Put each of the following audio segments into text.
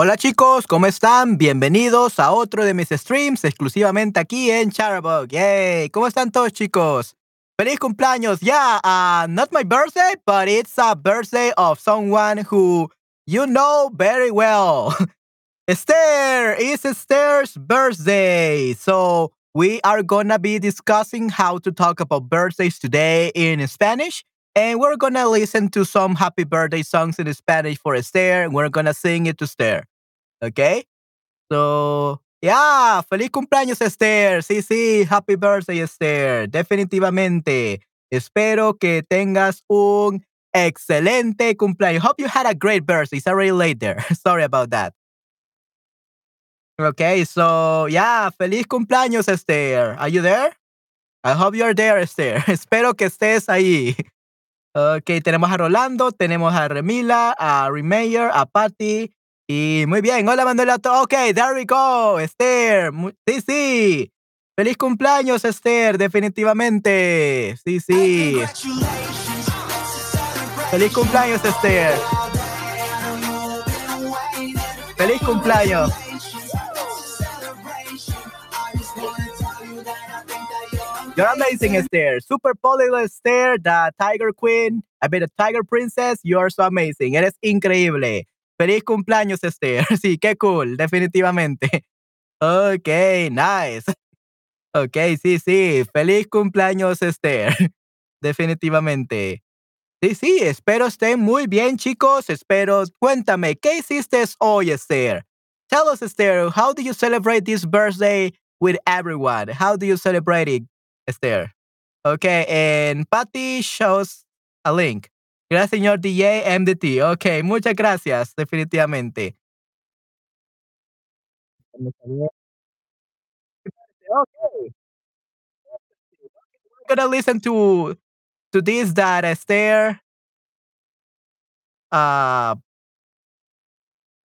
Hola chicos, ¿cómo están? Bienvenidos a otro de mis streams exclusivamente aquí en Charabug. Yay! ¿Cómo están todos chicos? ¡Feliz cumpleaños! Yeah, not my birthday, but it's a birthday of someone who you know very well. Esther! It's Esther's birthday! So we are gonna be discussing how to talk about birthdays today in Spanish. And we're gonna listen to some happy birthday songs in Spanish for Esther, and we're gonna sing it to Esther. Okay? So, yeah, feliz cumpleaños, Esther. Sí, sí, happy birthday, Esther. Definitivamente. Espero que tengas un excelente cumpleaños. Hope you had a great birthday. It's already late there. Sorry about that. Okay, so, yeah, feliz cumpleaños, Esther. Are you there? I hope you're there, Esther. Espero que estés ahí. Ok, tenemos a Rolando, tenemos a Remila, a Remayer, a Patty. Y muy bien, hola Manuela. Ok, there we go, Esther. Sí, sí. Feliz cumpleaños, Esther, definitivamente. Sí, sí. Feliz cumpleaños, Esther. Feliz cumpleaños. You're amazing, Esther. Super Polyglot Esther, the Tiger Queen. I mean, the Tiger Princess. You're so amazing. Eres increíble. Feliz cumpleaños, Esther. Sí, qué cool, definitivamente. Ok, nice. Ok, sí, sí. Feliz cumpleaños, Esther. Definitivamente. Sí, sí, espero estén muy bien, chicos. Espero, cuéntame, ¿qué hiciste hoy, Esther? Tell us, Esther, how do you celebrate this birthday with everyone? How do you celebrate it? Esther. Okay, and Patty shows a link. Gracias, señor DJ MDT. Ok, muchas gracias, definitivamente. Okay. We're gonna listen to to this that Esther uh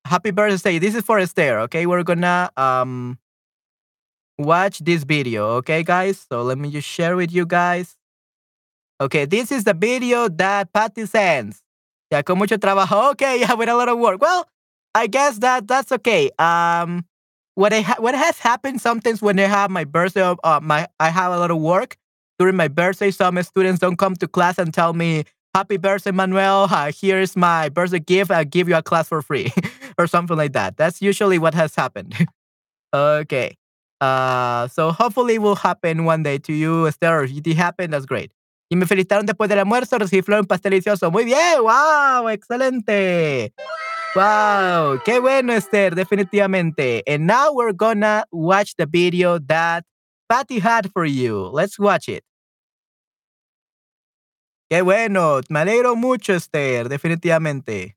happy birthday. This is for Esther, okay? We're gonna um watch this video, okay, guys? So let me just share with you guys. Okay, this is the video that Patty sends. Ya con mucho trabajo. Okay, yeah, with a lot of work. Well, I guess that that's okay. Um, what I ha- what has happened sometimes when I have my birthday, uh, my I have a lot of work during my birthday. Some students don't come to class and tell me, "Happy birthday, Manuel! Uh, here's my birthday gift. I'll give you a class for free," or something like that. That's usually what has happened. okay. Uh, so hopefully it will happen one day to you, Esther. If it happened, that's great. Y me felicitaron después del almuerzo, recibí un pastel delicioso. Muy bien, wow, excelente. Wow, qué bueno, Esther, definitivamente. And now we're gonna watch the video that Patty had for you. Let's watch it. Qué bueno, me alegro mucho, Esther, definitivamente.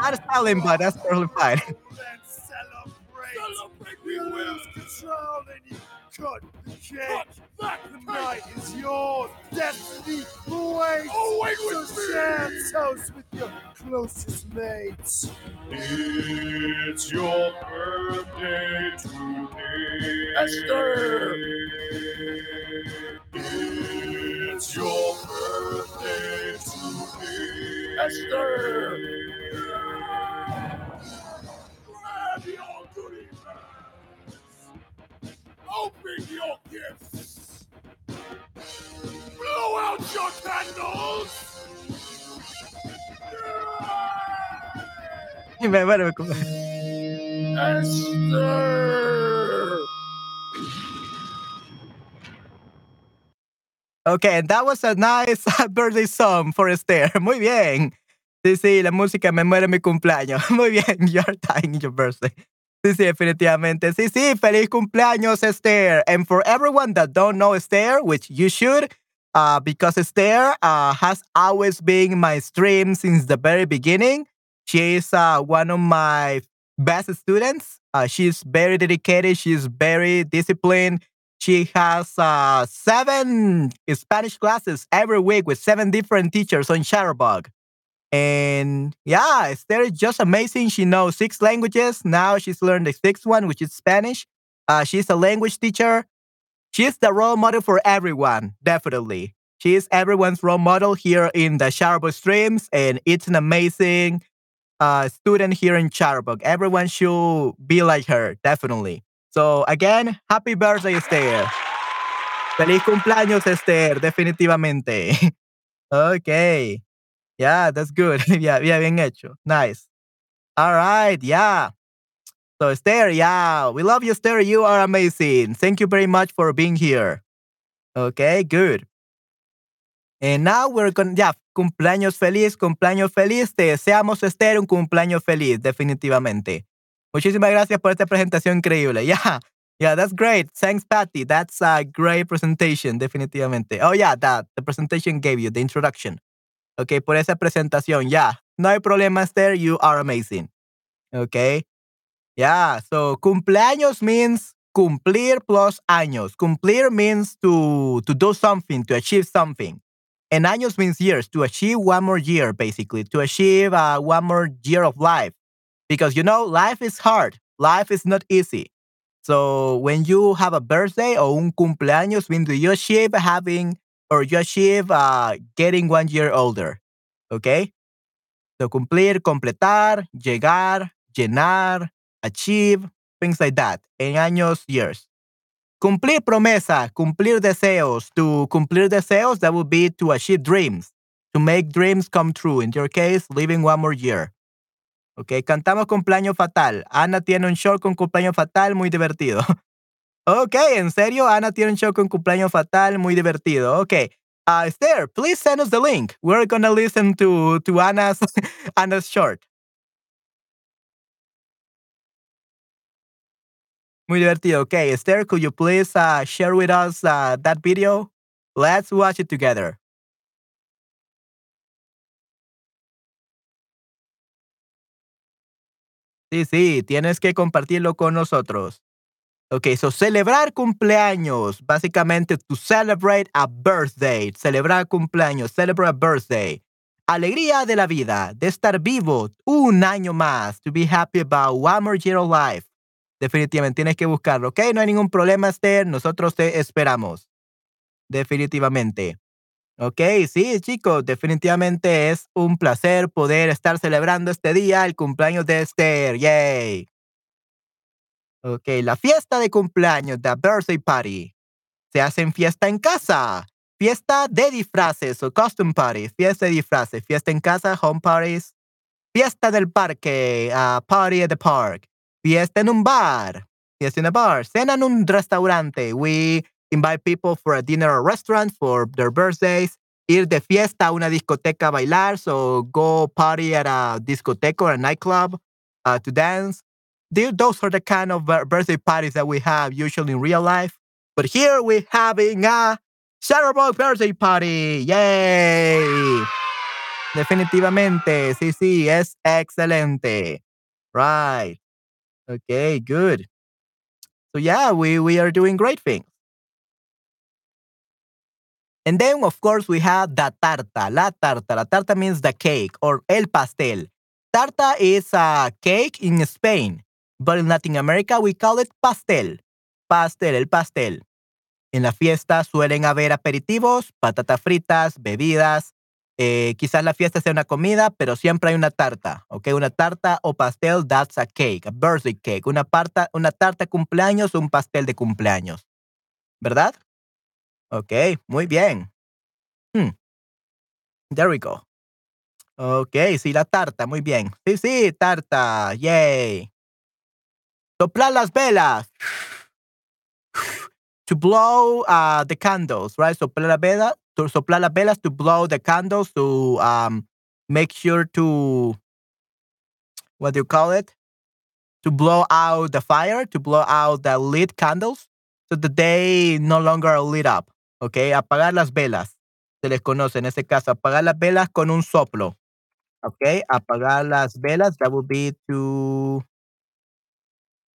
Not Stalin, but that's totally fine. Let's celebrate! Celebrate! We lose control and you cut the cake! Cut the night is yours! Destiny awaits! Oh, wait with me! share toast with your closest mates! It's your birthday today! Esther! It's your birthday today! Esther! Me- bueno, me Esther! Okay, and that was a nice birthday song for Esther. Muy bien. Sí, sí, la música me muere mi cumpleaños. Muy bien, you're dying your birthday. Sí, sí, definitivamente. Sí, sí, feliz cumpleaños, Esther. And for everyone that don't know Esther, which you should, uh, because Esther uh, has always been my stream since the very beginning. She is uh, one of my best students. Uh, she's very dedicated. She's very disciplined. She has uh, seven Spanish classes every week with seven different teachers on Chatterbug. And yeah, Esther is just amazing. She knows six languages. Now she's learned the sixth one, which is Spanish. Uh, she's a language teacher. She's the role model for everyone, definitely. She is everyone's role model here in the Chatterbug streams, and it's an amazing student here in Chatterbug. Everyone should be like her, definitely. So again, happy birthday, Esther. Feliz cumpleaños, Esther, definitivamente. okay. Yeah, that's good. yeah, yeah, bien hecho. Nice. All right, yeah. So Esther, yeah, we love you, Esther. You are amazing. Thank you very much for being here. Okay, good. And now we're to, yeah, cumpleaños feliz, cumpleaños feliz. Te deseamos, Esther, un cumpleaños feliz, definitivamente. Muchísimas gracias por esta presentación increíble. Yeah, yeah, that's great. Thanks, Patty. That's a great presentation, definitivamente. Oh, yeah, that the presentation gave you, the introduction. Okay, por esa presentación. Yeah, no hay problema, Esther. You are amazing. Okay. Yeah, so cumpleaños means cumplir plus años. Cumplir means to, to do something, to achieve something. And años means years, to achieve one more year, basically, to achieve uh, one more year of life. Because, you know, life is hard. Life is not easy. So when you have a birthday or un cumpleaños, means you achieve having or you achieve uh, getting one year older. Okay? So cumplir, completar, llegar, llenar, achieve, things like that. En años, years. Cumplir promesa, cumplir deseos. To cumplir deseos, that would be to achieve dreams, to make dreams come true. In your case, living one more year. Ok, cantamos cumpleaños fatal. Ana tiene un show con cumpleaños fatal muy divertido. ok, en serio, Ana tiene un show con cumpleaños fatal muy divertido. Ok, uh, Esther, please send us the link. We're gonna listen to to Anna's Anna's short. Muy divertido. Okay, Esther, could you please uh, share with us uh, that video? Let's watch it together. Sí, sí, tienes que compartirlo con nosotros. Ok, so celebrar cumpleaños, básicamente to celebrate a birthday, celebrar cumpleaños, celebrate a birthday. Alegría de la vida, de estar vivo un año más, to be happy about one more year of life. Definitivamente tienes que buscarlo, ok, no hay ningún problema, Esther, nosotros te esperamos. Definitivamente. Ok, sí, chicos, definitivamente es un placer poder estar celebrando este día, el cumpleaños de Esther. Yay. Ok, la fiesta de cumpleaños, the birthday party. Se hace en fiesta en casa. Fiesta de disfraces o costume party. Fiesta de disfraces. Fiesta en casa, home parties. Fiesta del parque, uh, party at the park. Fiesta en un bar. Fiesta in a bar. Cena en un restaurante. We invite people for a dinner or restaurant for their birthdays, ir de fiesta a una discoteca a bailar, so go party at a discoteca or a nightclub uh, to dance. Those are the kind of birthday parties that we have usually in real life. But here we're having a Chatterbug birthday party. Yay! Definitivamente, sí, sí, es excelente. Right. Okay, good. So yeah, we, we are doing great things. And then, of course, we have the tarta, la tarta. La tarta means the cake or el pastel. Tarta is a cake in Spain, but in Latin America we call it pastel. Pastel, el pastel. En la fiesta suelen haber aperitivos, patatas fritas, bebidas. Eh, quizás la fiesta sea una comida, pero siempre hay una tarta, ¿ok? Una tarta o pastel, that's a cake, a birthday cake. Una, parta, una tarta cumpleaños o un pastel de cumpleaños. ¿Verdad? Ok, muy bien. Hmm. There we go. Ok, sí, la tarta, muy bien. Sí, sí, tarta, yay. Soplar las velas. To blow uh, the candles, right? Soplar la vela, to soplar las velas to blow the candles to um, make sure to, what do you call it? To blow out the fire, to blow out the lit candles so that they no longer lit up. Okay, Apagar las velas. Se les conoce en ese caso, apagar las velas con un soplo. Okay, Apagar las velas, that would be to...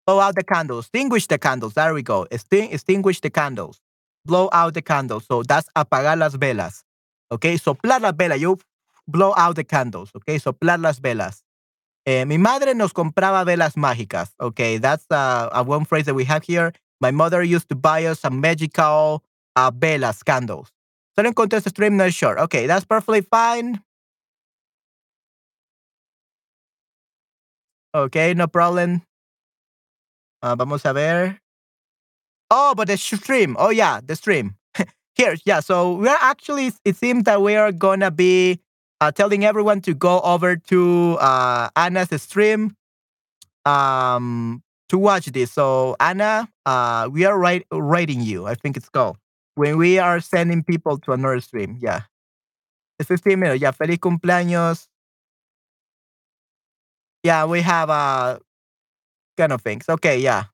blow out the candles, extinguish the candles. There we go. Extin- extinguish the candles. Blow out the candles. So that's apagar las velas. Okay, soplar las velas. You blow out the candles. Okay, soplar las velas. Eh, mi madre nos compraba velas mágicas. Okay, that's uh, a one phrase that we have here. My mother used to buy us some magical uh, velas, candles. Solo encontré este stream, no sure. Okay, that's perfectly fine. Okay, no problem. Uh, vamos a ver. Oh, but the stream. Oh, yeah, the stream. Here, yeah. So we're actually, it seems that we are to be uh, telling everyone to go over to uh, Anna's stream um, to watch this. So, Anna, uh, we are right, rating you, I think it's called, when we are sending people to another stream. Yeah. It's 15 minutes. Yeah. Feliz cumpleaños. Yeah, we have uh, kind of things. Okay, yeah.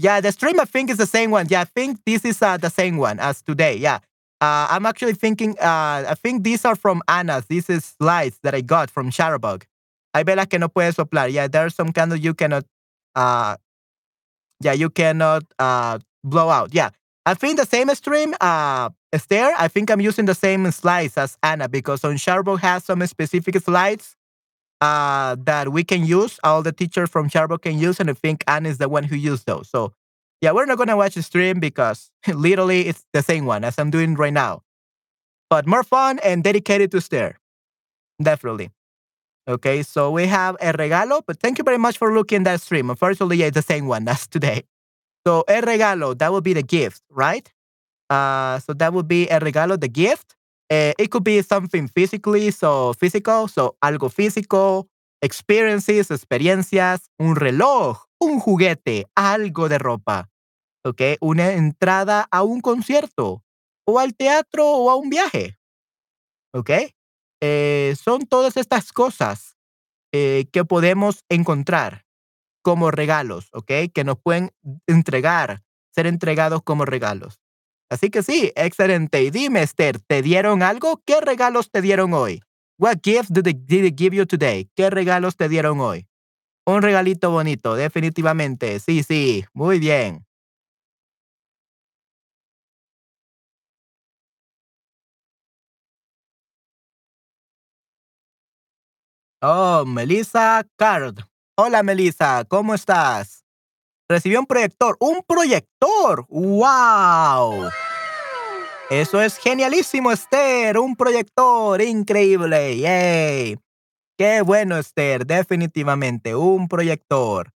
Yeah, the stream I think is the same one. Yeah, I think this is uh, the same one as today. Yeah. Uh, I'm actually thinking, uh, I think these are from Anna's. This is slides that I got from Chatterbug. Hay velas que no puedes soplar. Yeah, there's some candles you cannot, uh, yeah, you cannot uh, blow out. Yeah. I think the same stream, uh, Esther, I think I'm using the same slides as Anna because on Chatterbug has some specific slides uh, that we can use. All the teachers from Chatterbug can use, and I think Anna is the one who used those. So yeah, we're not gonna watch the stream because literally it's the same one as I'm doing right now, but more fun and dedicated to Esther. Definitely. Okay, so we have a regalo, but thank you very much for looking that stream. Unfortunately, yeah, it's the same one as today. So el regalo, that would be the gift, right? Uh, so that would be el regalo, the gift. Uh, it could be something physically, so physical, so algo físico, experiences, experiencias, un reloj, un juguete, algo de ropa, ¿ok? Una entrada a un concierto, o al teatro, o a un viaje, ¿ok? Eh, son todas estas cosas eh, que podemos encontrar como regalos, ¿ok? Que nos pueden entregar, ser entregados como regalos. Así que sí, excelente. Y dime, Esther, ¿te dieron algo? ¿Qué regalos te dieron hoy? What gift did they, did they give you today? ¿Qué regalos te dieron hoy? Un regalito bonito, definitivamente. Sí, sí, muy bien. Oh, Melissa Card. Hola, Melissa, ¿cómo estás? Recibió un proyector. ¡Un proyector! ¡Wow! Eso es genialísimo, Esther. Un proyector. Increíble. ¡Yay! Qué bueno, Esther. Definitivamente. Un proyector.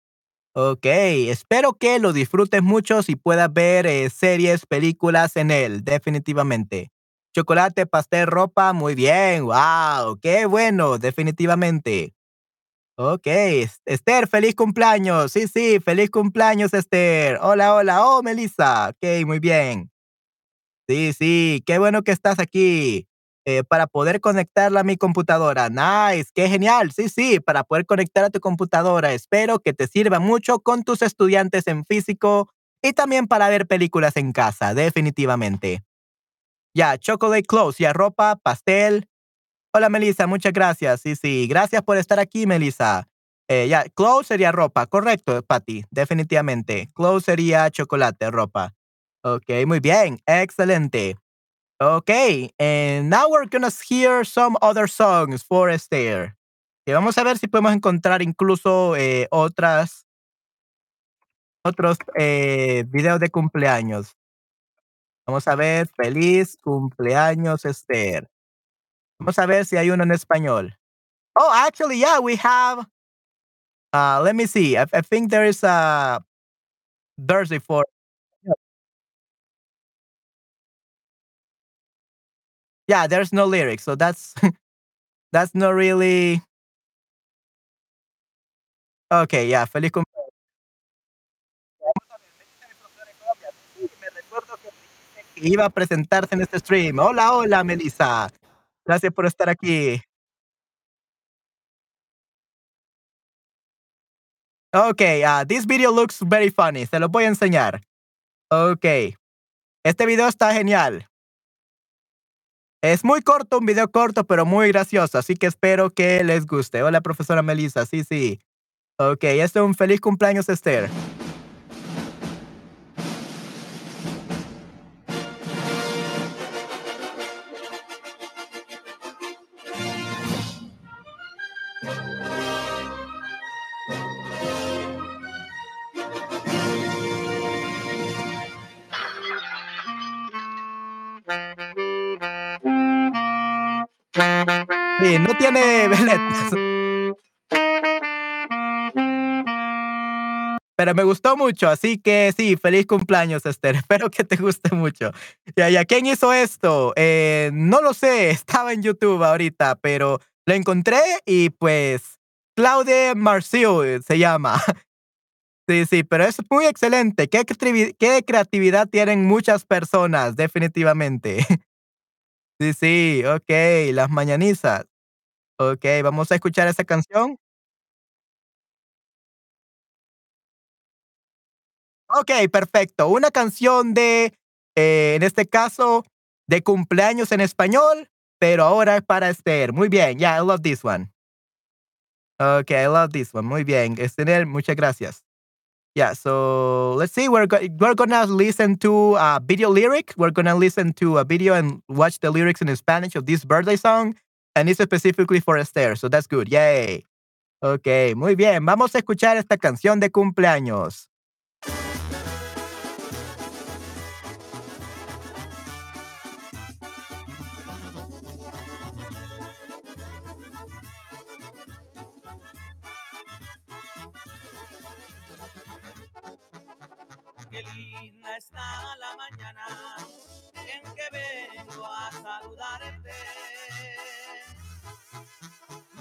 Ok. Espero que lo disfrutes mucho y puedas ver eh, series, películas en él. Definitivamente. Chocolate, pastel, ropa. Muy bien. ¡Wow! ¡Qué bueno! Definitivamente. Ok, Esther, feliz cumpleaños. Sí, sí, feliz cumpleaños, Esther. Hola, hola. Oh, Melissa. Ok, muy bien. Sí, sí, qué bueno que estás aquí eh, para poder conectarla a mi computadora. Nice, qué genial. Sí, sí, para poder conectar a tu computadora. Espero que te sirva mucho con tus estudiantes en físico y también para ver películas en casa, definitivamente. Ya, chocolate clothes, ya ropa, pastel, Hola, Melissa, muchas gracias. Sí, sí, gracias por estar aquí, Melissa. Eh, ya, clothes sería ropa, correcto, Patty, definitivamente. Clothes sería chocolate, ropa. Ok, muy bien, excelente. Ok, and now we're gonna hear some other songs for Esther. Y vamos a ver si podemos encontrar incluso eh, otras, otros eh, videos de cumpleaños. Vamos a ver, feliz cumpleaños, Esther. Vamos a ver si hay uno en español. Oh, actually, yeah, we have. Uh, let me see. I, I think there is a Thursday for. Yeah, there's no lyrics, so that's that's not really. Okay, yeah, feliz cumpleaños. Iba a presentarse en este stream. Hola, hola, Melissa. Gracias por estar aquí. Okay, uh, this video looks very funny. Se lo voy a enseñar. Ok. Este video está genial. Es muy corto, un video corto, pero muy gracioso, así que espero que les guste. Hola, profesora Melissa. Sí, sí. Ok, este es un feliz cumpleaños, Esther. No tiene letras. Pero me gustó mucho, así que sí, feliz cumpleaños, Esther. Espero que te guste mucho. Ya, ya, ¿quién hizo esto? Eh, no lo sé, estaba en YouTube ahorita, pero lo encontré y pues Claude Marciu se llama. Sí, sí, pero es muy excelente. ¿Qué, qué creatividad tienen muchas personas, definitivamente. Sí, sí, ok, las mañanizas. Ok, vamos a escuchar esa canción. Ok, perfecto. Una canción de, eh, en este caso, de cumpleaños en español, pero ahora para Esther. Muy bien. Yeah, I love this one. Okay, I love this one. Muy bien. Esther, muchas gracias. Yeah, so let's see. We're, go we're gonna listen to a video lyric. We're gonna listen to a video and watch the lyrics in Spanish of this birthday song. And it's specifically for Esther, so that's good. Yay. Ok, muy bien. Vamos a escuchar esta canción de cumpleaños. Qué linda está la mañana que vengo a saludarte.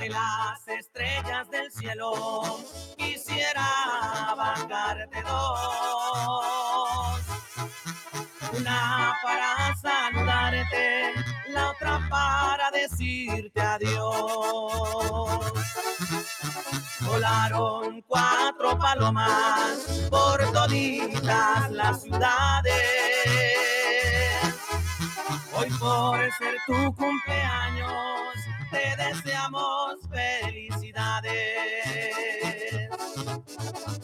de las estrellas del cielo quisiera bancarte dos. Una para saludarte, la otra para decirte adiós. Volaron cuatro palomas por toditas las ciudades. Hoy por ser tu cumpleaños te deseamos felicidades.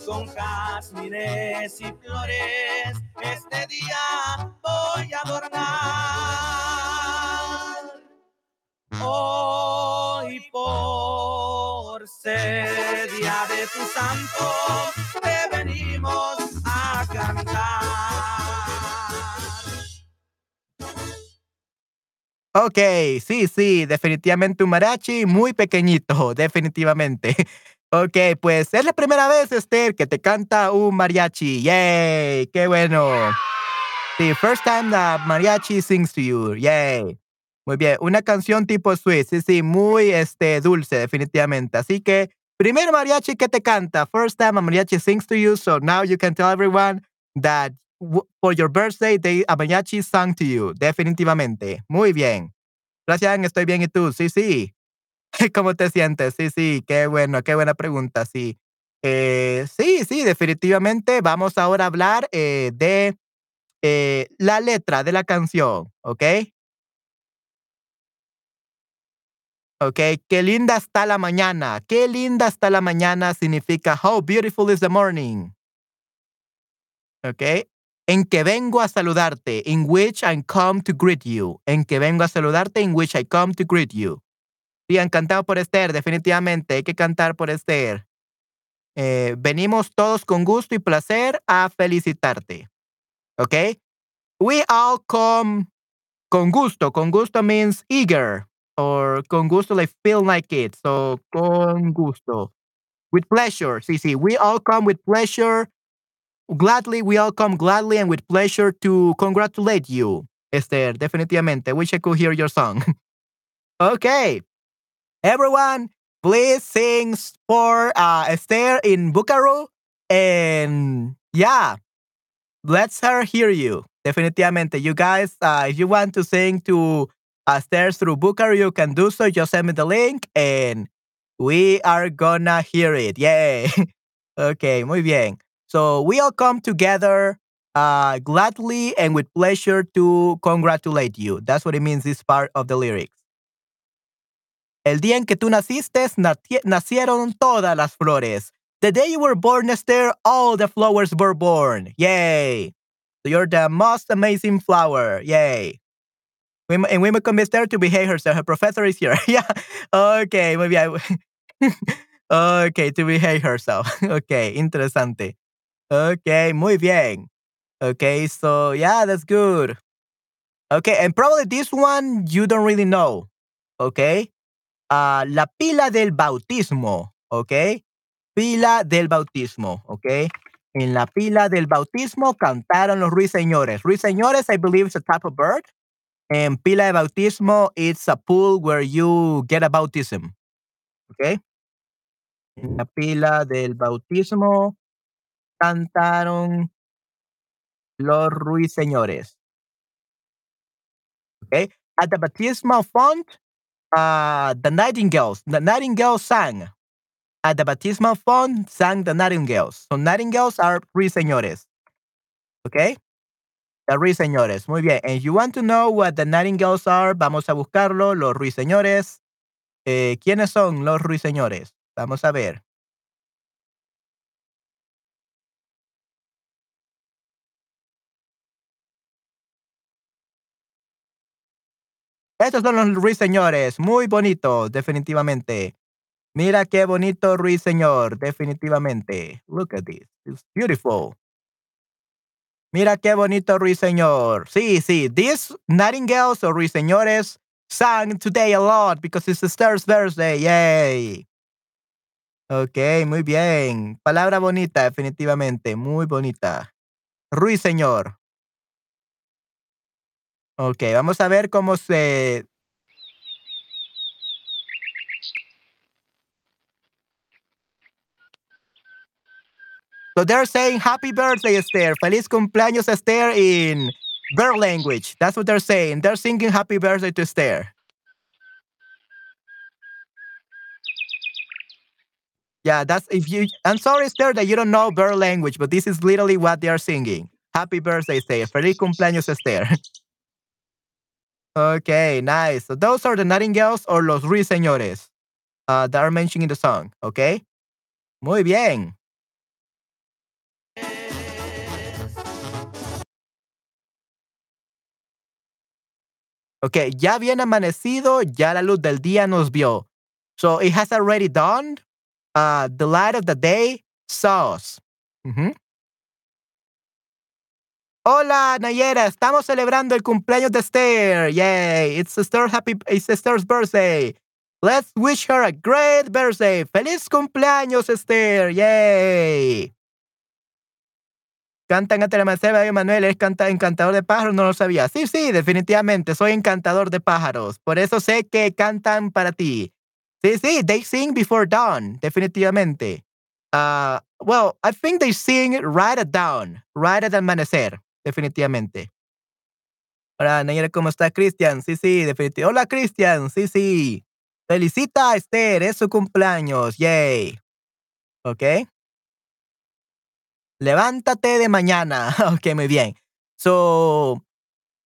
Con jazmines y flores este día voy a adornar. Hoy por ser día de tu santo te venimos a cantar. Ok, sí, sí, definitivamente un mariachi muy pequeñito, definitivamente. Ok, pues es la primera vez, Esther, que te canta un mariachi. Yay, qué bueno. Sí, first time the mariachi sings to you. Yay. Muy bien, una canción tipo sweet, sí, sí, muy este, dulce, definitivamente. Así que, primer mariachi que te canta, first time a mariachi sings to you, so now you can tell everyone that for your birthday, they, a mariachi sang to you, definitivamente. Muy bien. Gracias, estoy bien, ¿y tú? Sí, sí. ¿Cómo te sientes? Sí, sí, qué bueno, qué buena pregunta, sí. Eh, sí, sí, definitivamente. Vamos ahora a hablar eh, de eh, la letra de la canción, ¿ok? Ok, qué linda está la mañana. Qué linda está la mañana significa how beautiful is the morning. Ok, en que vengo a saludarte, in which I come to greet you. En que vengo a saludarte, in which I come to greet you. Sí, han cantado por Esther, definitivamente. Hay que cantar por Esther. Eh, venimos todos con gusto y placer a felicitarte. Okay? We all come con gusto. Con gusto means eager or con gusto like feel like it. So con gusto. With pleasure. Sí, sí. We all come with pleasure. Gladly, we all come gladly and with pleasure to congratulate you, Esther. Definitivamente. Wish I could hear your song. okay. Everyone, please sing for uh, Esther in Buckaroo. And yeah, let's her hear you. Definitivamente. You guys, uh, if you want to sing to uh, Esther through Buckaroo, you can do so. Just send me the link and we are gonna hear it. Yay. okay, muy bien. So we all come together uh, gladly and with pleasure to congratulate you. That's what it means, this part of the lyrics. El día en que tú naciste, nacieron todas las flores. The day you were born, Esther, all the flowers were born. Yay. So you're the most amazing flower. Yay. And we come Esther to behave herself. Her professor is here. yeah. Okay, maybe I. okay, to behave herself. okay, interesante. Okay, muy bien. Okay, so yeah, that's good. Okay, and probably this one you don't really know. Okay, uh, la pila del bautismo, ¿ok? Pila del bautismo, ¿ok? En la pila del bautismo cantaron los ruiseñores. Ruiseñores, I believe, is a type of bird. And pila de bautismo, it's a pool where you get a bautism, ¿ok? En la pila del bautismo cantaron los ruiseñores. Okay. At the baptismal font, uh, the nightingales. The nightingale sang. At the baptismal font sang the nightingales. So nightingales are ruiseñores. Okay? The ruiseñores. Muy bien. And you want to know what the nightingales are, vamos a buscarlo. Los ruiseñores. Eh, ¿Quiénes son los ruiseñores? Vamos a ver. Estos son los ruiseñores, muy bonitos, definitivamente. Mira qué bonito ruiseñor, definitivamente. Look at this, it's beautiful. Mira qué bonito ruiseñor. Sí, sí, these nightingales or ruiseñores sang today a lot because it's Esther's birthday. Yay. Ok, muy bien. Palabra bonita, definitivamente, muy bonita. Ruiseñor. Ok, vamos a ver cómo se... So they're saying happy birthday, Esther. Feliz cumpleaños, Esther, in bird language. That's what they're saying. They're singing happy birthday to Esther. Yeah, that's if you. I'm sorry, Esther, that you don't know bird language, but this is literally what they are singing. Happy birthday, Esther. Feliz cumpleaños, Esther. Okay, nice. So those are the nightingales or los ruiseñores uh, that are mentioned in the song. Okay. Muy bien. Okay, ya bien amanecido, ya la luz del día nos vio. So it has already dawned. Uh, the light of the day saw us. Mm -hmm. Hola, Nayera, estamos celebrando el cumpleaños de Esther. Yay, it's Esther's happy it's Esther's birthday. Let's wish her a great birthday. Feliz cumpleaños, Esther. Yay. Cantan ante la Manuel, Manuel es canta, encantador de pájaros, no lo sabía. Sí, sí, definitivamente, soy encantador de pájaros. Por eso sé que cantan para ti. Sí, sí, they sing before dawn, definitivamente. Uh, well, I think they sing right at dawn, right at amanecer definitivamente. Hola, Nayera, ¿cómo está Cristian? Sí, sí, definitivamente. Hola, Cristian. Sí, sí. Felicita Esther, es su cumpleaños. Yay. ¿Ok? Levántate de mañana. ok, muy bien. So,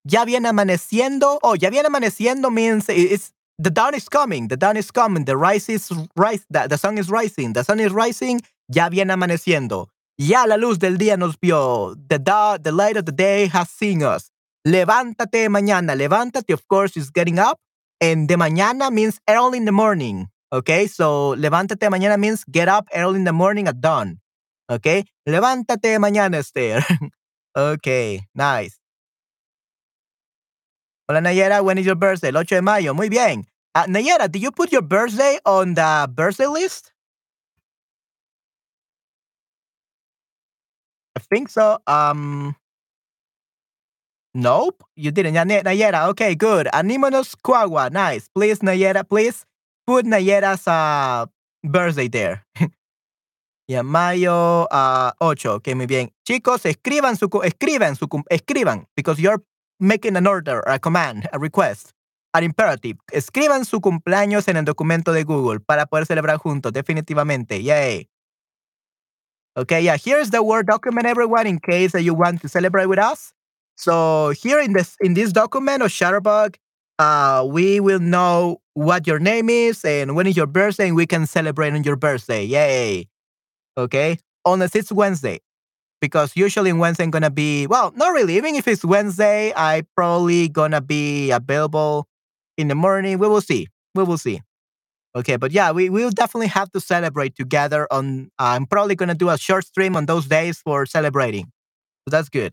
ya viene amaneciendo. Oh, ya viene amaneciendo means it's, the dawn is coming. The dawn is coming. The rise is rise. The sun is rising. The sun is rising. Ya viene amaneciendo. Ya la luz del día nos vio. The, the light of the day has seen us. Levántate mañana. Levántate, of course, is getting up. And de mañana means early in the morning. Okay, so levántate mañana means get up early in the morning at dawn. Okay, levántate mañana, Esther. okay, nice. Hola Nayera, when is your birthday? El 8 de mayo. Muy bien. Uh, Nayera, did you put your birthday on the birthday list? I think so. Um, nope, you didn't. Nayera, okay, good. Animonos Cuagua, nice. Please, Nayera, please put Nayera's uh, birthday there. Ya, mayo uh, 8, ok, muy bien. Chicos, escriban su, escriban su, escriban, because you're making an order, a command, a request, an imperative. Escriban su cumpleaños en el documento de Google para poder celebrar juntos, definitivamente. Yay. Okay, yeah, here's the Word document, everyone, in case that you want to celebrate with us. So here in this in this document of Chatterbug, uh, we will know what your name is and when is your birthday, and we can celebrate on your birthday. Yay! Okay, unless it's Wednesday, because usually Wednesday I'm gonna be well, not really. Even if it's Wednesday, I probably gonna be available in the morning. We will see. We will see. Okay, but yeah, we will definitely have to celebrate together. On uh, I'm probably gonna do a short stream on those days for celebrating. So that's good.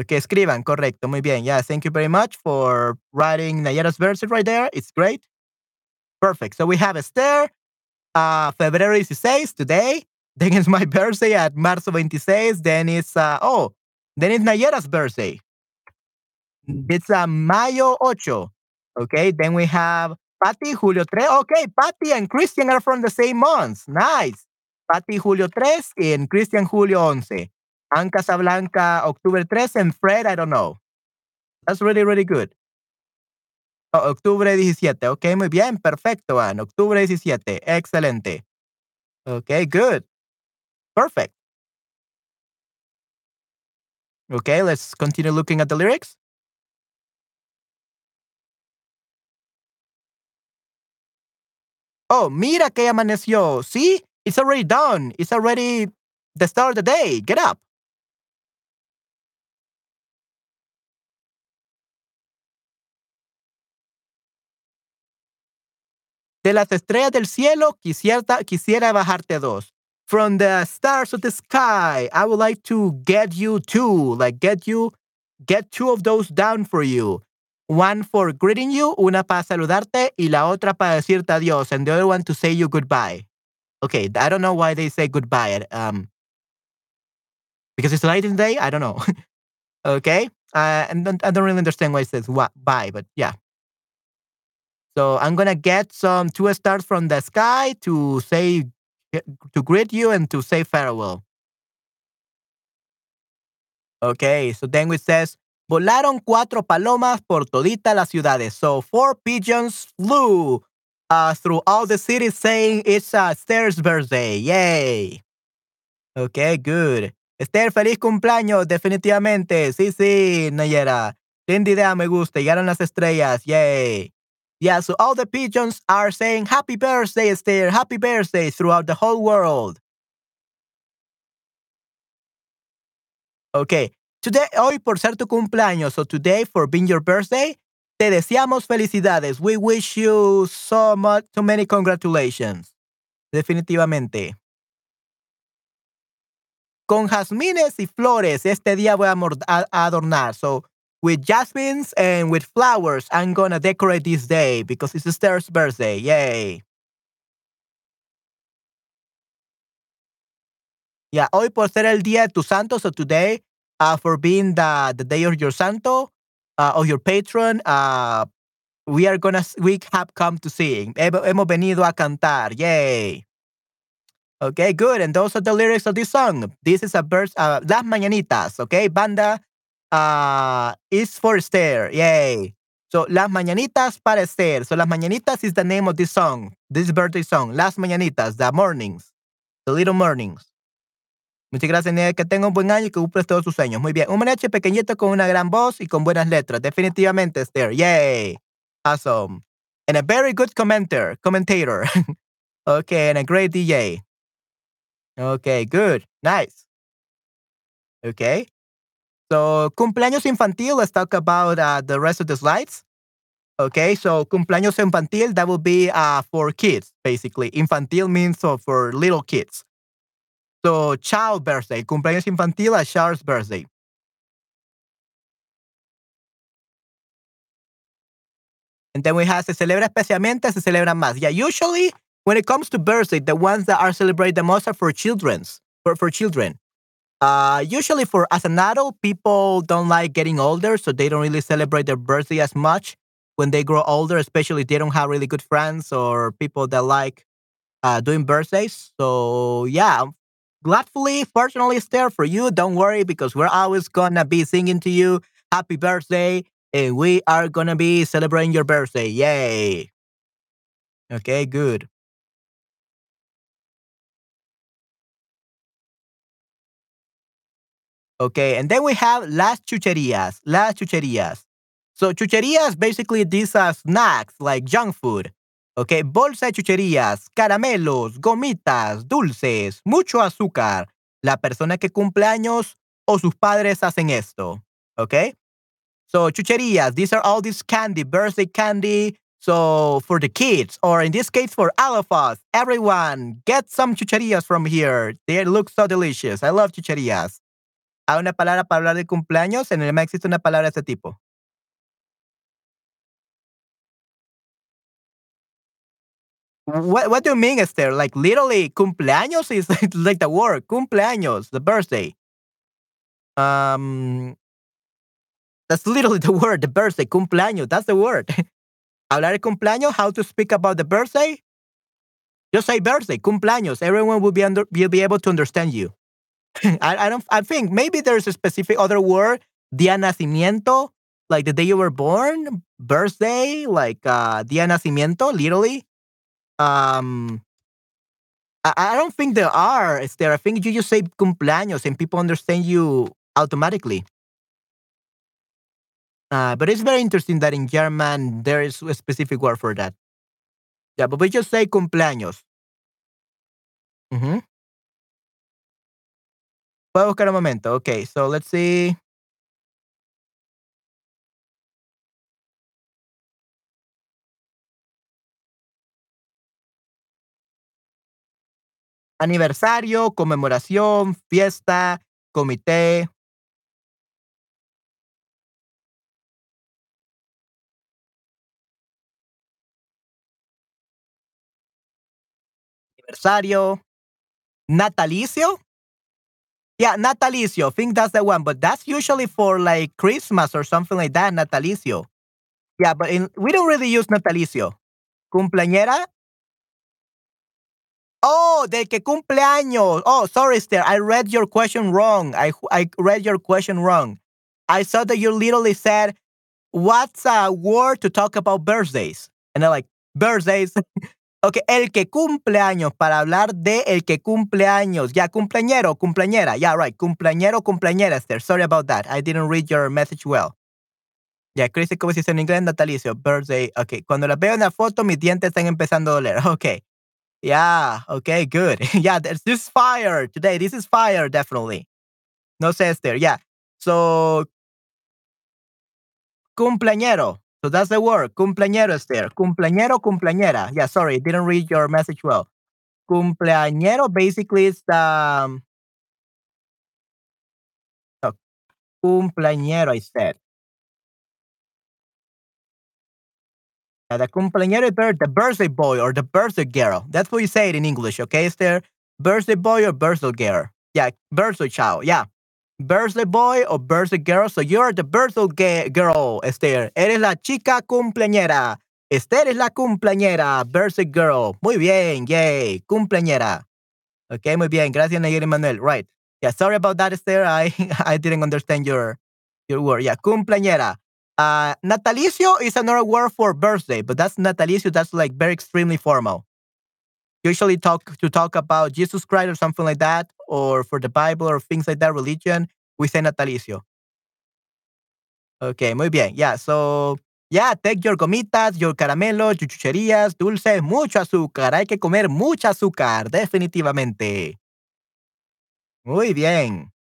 Okay, escriban, correcto, muy bien. Yeah, thank you very much for writing Nayera's verse right there. It's great. Perfect. So we have Esther, uh, febrero 16, today. Then it's my birthday at marzo 26. Then it's, uh, oh, then it's Nayera's birthday. It's uh, mayo 8. Okay, then we have Patty, Julio 3. Okay, Patty and Christian are from the same month. Nice. Patty, Julio 3 and Christian, Julio 11. Anne Casablanca, October 3 and Fred, I don't know. That's really, really good. Oh, octubre 17. Ok, muy bien. Perfecto, Anne. Octubre 17. Excelente. Okay, good. Perfect. Okay, let's continue looking at the lyrics. Oh, mira que amaneció. See? It's already done. It's already the start of the day. Get up. De las estrellas del cielo, quisiera, quisiera bajarte dos. From the stars of the sky, I would like to get you two, like get you, get two of those down for you. One for greeting you, una para saludarte y la otra para decirte adiós, and the other one to say you goodbye. Okay, I don't know why they say goodbye. Um, because it's late in the day. I don't know. okay, uh, and I don't really understand why it says what bye, but yeah. So I'm gonna get some two stars from the sky to say to greet you and to say farewell. Okay, so then it says volaron cuatro palomas por todita las ciudades. So four pigeons flew uh, through all the cities saying it's uh, Esther's birthday. Yay. Okay, good. Esther, feliz cumpleaños, definitivamente. Sí, sí, Nayera. Linda idea, me gusta. Llegaron las estrellas. Yay. Yeah, so all the pigeons are saying happy birthday, Esther, happy birthday throughout the whole world. Okay, today, hoy por ser tu cumpleaños, so today for being your birthday, te deseamos felicidades. We wish you so much, so many congratulations. Definitivamente. Con jazmines y flores, este día voy a, adornar. So, with jasmines and with flowers, I'm gonna decorate this day because it's Esther's birthday. Yay. Yeah, hoy por ser el día de tu santo, so today, uh, for being the, the day of your santo, uh, of your patron, uh, we are gonna, we have come to sing. Hemos venido a cantar. Yay. Okay, good. And those are the lyrics of this song. This is a verse, uh, Las Mañanitas, okay? Banda uh, is for Esther. Yay. So, Las Mañanitas para Esther. So, Las Mañanitas is the name of this song, this birthday song. Las Mañanitas, the mornings, the little mornings. Muchas gracias, Nia. Que tenga un buen año y que cumples todos sus sueños. Muy bien. Un mariachi pequeñito con una gran voz y con buenas letras. Definitivamente, Esther. Yay. Awesome. And a very good commenter, commentator. okay, and a great DJ. Okay, good. Nice. Okay. So, cumpleaños infantil, let's talk about uh, the rest of the slides. Okay, so cumpleaños infantil, that would be uh, for kids, basically. Infantil means so for little kids. So, child birthday, cumpleaños infantil, a child's birthday. And then we have se celebra especialmente, se celebra más. Yeah, usually when it comes to birthday, the ones that are celebrated the most are for children's, for, for children. Uh, usually for as an adult, people don't like getting older, so they don't really celebrate their birthday as much when they grow older, especially if they don't have really good friends or people that like uh, doing birthdays. So yeah, gladfully, fortunately, it's there for you. Don't worry because we're always gonna be singing to you happy birthday and we are gonna be celebrating your birthday. Yay. Okay, good. Okay, and then we have las chucherías. Las chucherías. So chucherías basically these are snacks like junk food. Okay, bolsa de chucherías, caramelos, gomitas, dulces, mucho azúcar. La persona que cumple años o sus padres hacen esto. Okay? So chucherías, these are all this candy, birthday candy. So for the kids, or in this case for all of us, everyone, get some chucherías from here. They look so delicious. I love chucherías. ¿Hay una palabra para hablar de cumpleaños? En el alemán existe una palabra de este tipo. What What do you mean, Esther? Like literally, cumpleaños is like the word cumpleaños, the birthday. Um, that's literally the word, the birthday, cumpleaños. That's the word. Hablar cumpleaños, how to speak about the birthday? Just say birthday, cumpleaños. Everyone will be under, will be able to understand you. I, I don't. I think maybe there's a specific other word, día nacimiento, like the day you were born, birthday, like uh, día nacimiento, literally. Um, I, I don't think there are. Is there? I think you just say cumpleaños and people understand you automatically. Uh, but it's very interesting that in German there is a specific word for that. Yeah, but we just say cumpleaños. Mm-hmm. Puedo buscar un momento. Okay, so let's see. Aniversario, conmemoración, fiesta, comité. Aniversario. Natalicio. Yeah, natalicio. I think that's the one, but that's usually for like Christmas or something like that. Natalicio. Yeah, but in, we don't really use natalicio. Cumpleañera. Oh, del que cumpleaños. Oh, sorry, Esther. I read your question wrong. I I read your question wrong. I saw that you literally said, "What's a word to talk about birthdays?" And I'm like, birthdays. Ok, el que cumple años, para hablar de el que cumple años. Ya, cumpleañero, cumpleañera. Yeah, right. Cumpleañero, cumpleañera, Esther. Sorry about that. I didn't read your message well. Ya, yeah, Chris, ¿cómo se dice en inglés? Natalicio, birthday. Ok, cuando la veo en la foto, mis dientes están empezando a doler. Ok. Yeah, okay, good. yeah, this is fire today. This is fire, definitely. No sense there. Yeah. So, cumpleañero. So that's the word. Cumpleañero is there. Cumpleañero, cumpleañera. Yeah, sorry, didn't read your message well. Cumpleañero basically is the um, oh, cumpleañero, I said. Uh, the cumpleañero is the birthday boy or the birthday girl. That's what you say it in English, okay? Is there birthday boy or birthday girl? Yeah, birthday child. Yeah. birthday boy or birthday girl. So you're the birthday girl, Esther. Eres la chica cumpleañera. Esther es la cumpleañera, birthday girl. Muy bien, yay, cumpleañera. Okay, muy bien. Gracias, Nayeli Manuel. Right. Yeah, sorry about that, Esther. I, I didn't understand your, your word. Yeah, cumpleañera. Uh, natalicio is another word for birthday, but that's natalicio. That's like very extremely formal usually talk to talk about Jesus Christ or something like that, or for the Bible or things like that, religion, we say natalicio. Okay, muy bien. Yeah, so yeah, take your gomitas, your caramelos, your chucherías, dulces, mucho azúcar. Hay que comer mucho azúcar, definitivamente. Muy bien.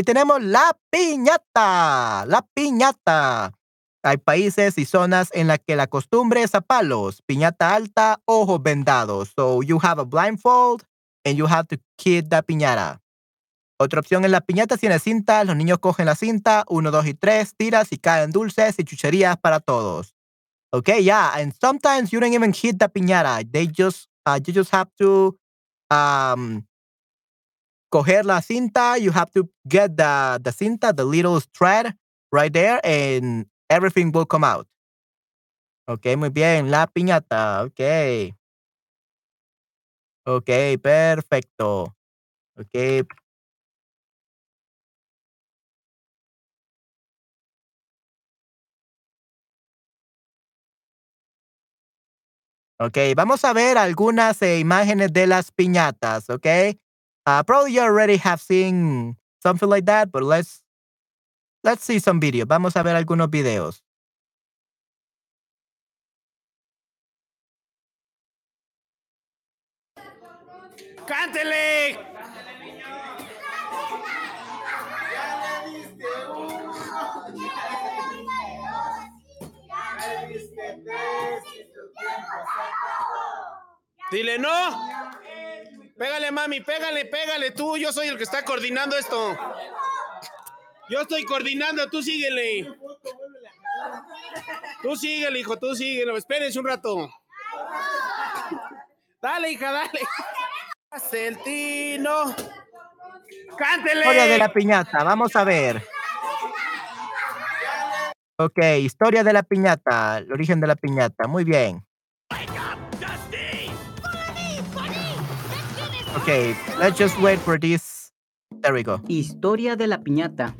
Y tenemos la piñata, la piñata. Hay países y zonas en las que la costumbre es a palos, piñata alta, ojos vendados. So you have a blindfold and you have to kid the piñata. Otra opción es la piñata tiene cinta, los niños cogen la cinta, uno, dos y tres, tiras y caen dulces y chucherías para todos. Okay, yeah, and sometimes you don't even hit the piñata. They just, uh, you just have to um, coger la cinta. You have to get the, the cinta, the little thread right there, and everything will come out. Okay, muy bien, la piñata. Okay. Okay, perfecto. Okay. Ok, vamos a ver algunas eh, imágenes de las piñatas, ok? Uh, probably you already have seen something like that, but let's let's see some videos. Vamos a ver algunos videos. ¡Cántele! Dile no. Pégale, mami, pégale, pégale tú. Yo soy el que está coordinando esto. Yo estoy coordinando, tú síguele. Tú síguele, hijo, tú síguele. Espérense un rato. Dale, hija, dale. Celtino. Cántele. Historia de la piñata, vamos a ver. Ok, historia de la piñata, el origen de la piñata, muy bien. Ok, let's just wait for this. There we go. Historia de la piñata.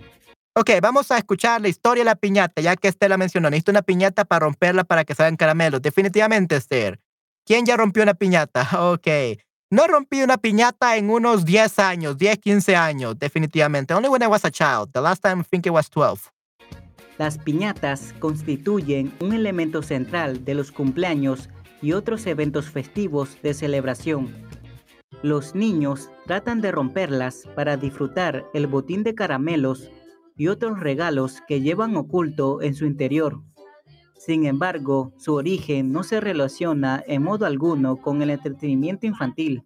Ok, vamos a escuchar la historia de la piñata, ya que Esther la mencionó. Necesito una piñata para romperla para que salgan caramelos. Definitivamente, Esther. ¿Quién ya rompió una piñata? Ok. No rompí una piñata en unos 10 años, 10, 15 años, definitivamente. Only when I was a child. The last time I think it was 12. Las piñatas constituyen un elemento central de los cumpleaños y otros eventos festivos de celebración. Los niños tratan de romperlas para disfrutar el botín de caramelos y otros regalos que llevan oculto en su interior. Sin embargo, su origen no se relaciona en modo alguno con el entretenimiento infantil.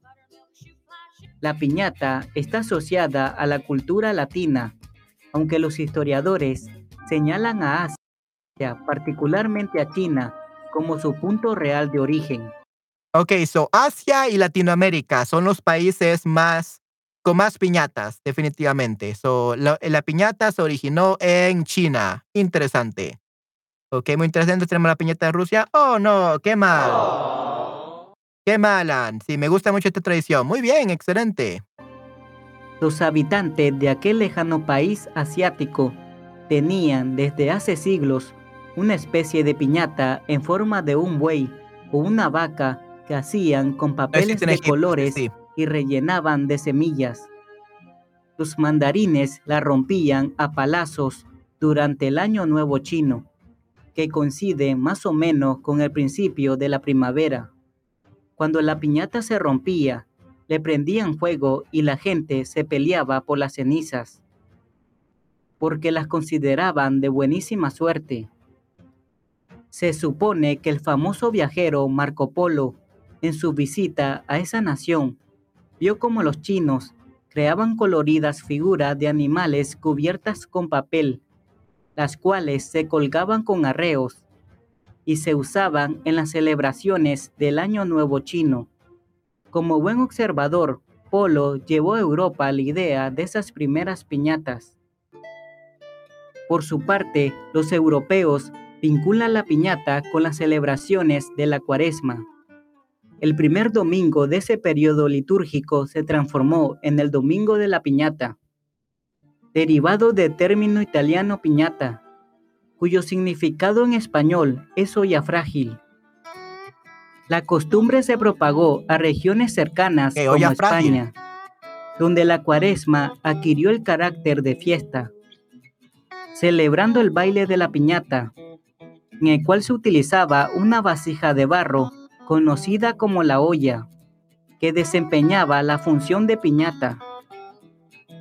La piñata está asociada a la cultura latina, aunque los historiadores señalan a Asia, particularmente a China, como su punto real de origen. Ok, so Asia y Latinoamérica son los países más con más piñatas, definitivamente. So, la, piñata se originó en China. Interesante. Ok, muy interesante. Tenemos la piñata de Rusia. Oh, no, qué mal. Qué mal, Sí, me gusta mucho esta tradición. Muy bien, excelente. Los habitantes de aquel lejano país asiático tenían desde hace siglos una especie de piñata en forma de un buey o una vaca que hacían con papeles de Egipto, colores sí. y rellenaban de semillas. Los mandarines la rompían a palazos durante el Año Nuevo Chino, que coincide más o menos con el principio de la primavera. Cuando la piñata se rompía, le prendían fuego y la gente se peleaba por las cenizas, porque las consideraban de buenísima suerte. Se supone que el famoso viajero Marco Polo, en su visita a esa nación, vio como los chinos creaban coloridas figuras de animales cubiertas con papel, las cuales se colgaban con arreos y se usaban en las celebraciones del Año Nuevo Chino. Como buen observador, Polo llevó a Europa la idea de esas primeras piñatas. Por su parte, los europeos vinculan la piñata con las celebraciones de la cuaresma. El primer domingo de ese periodo litúrgico se transformó en el Domingo de la Piñata, derivado del término italiano piñata, cuyo significado en español es olla frágil. La costumbre se propagó a regiones cercanas como frágil. España, donde la cuaresma adquirió el carácter de fiesta, celebrando el baile de la piñata, en el cual se utilizaba una vasija de barro conocida como la olla, que desempeñaba la función de piñata.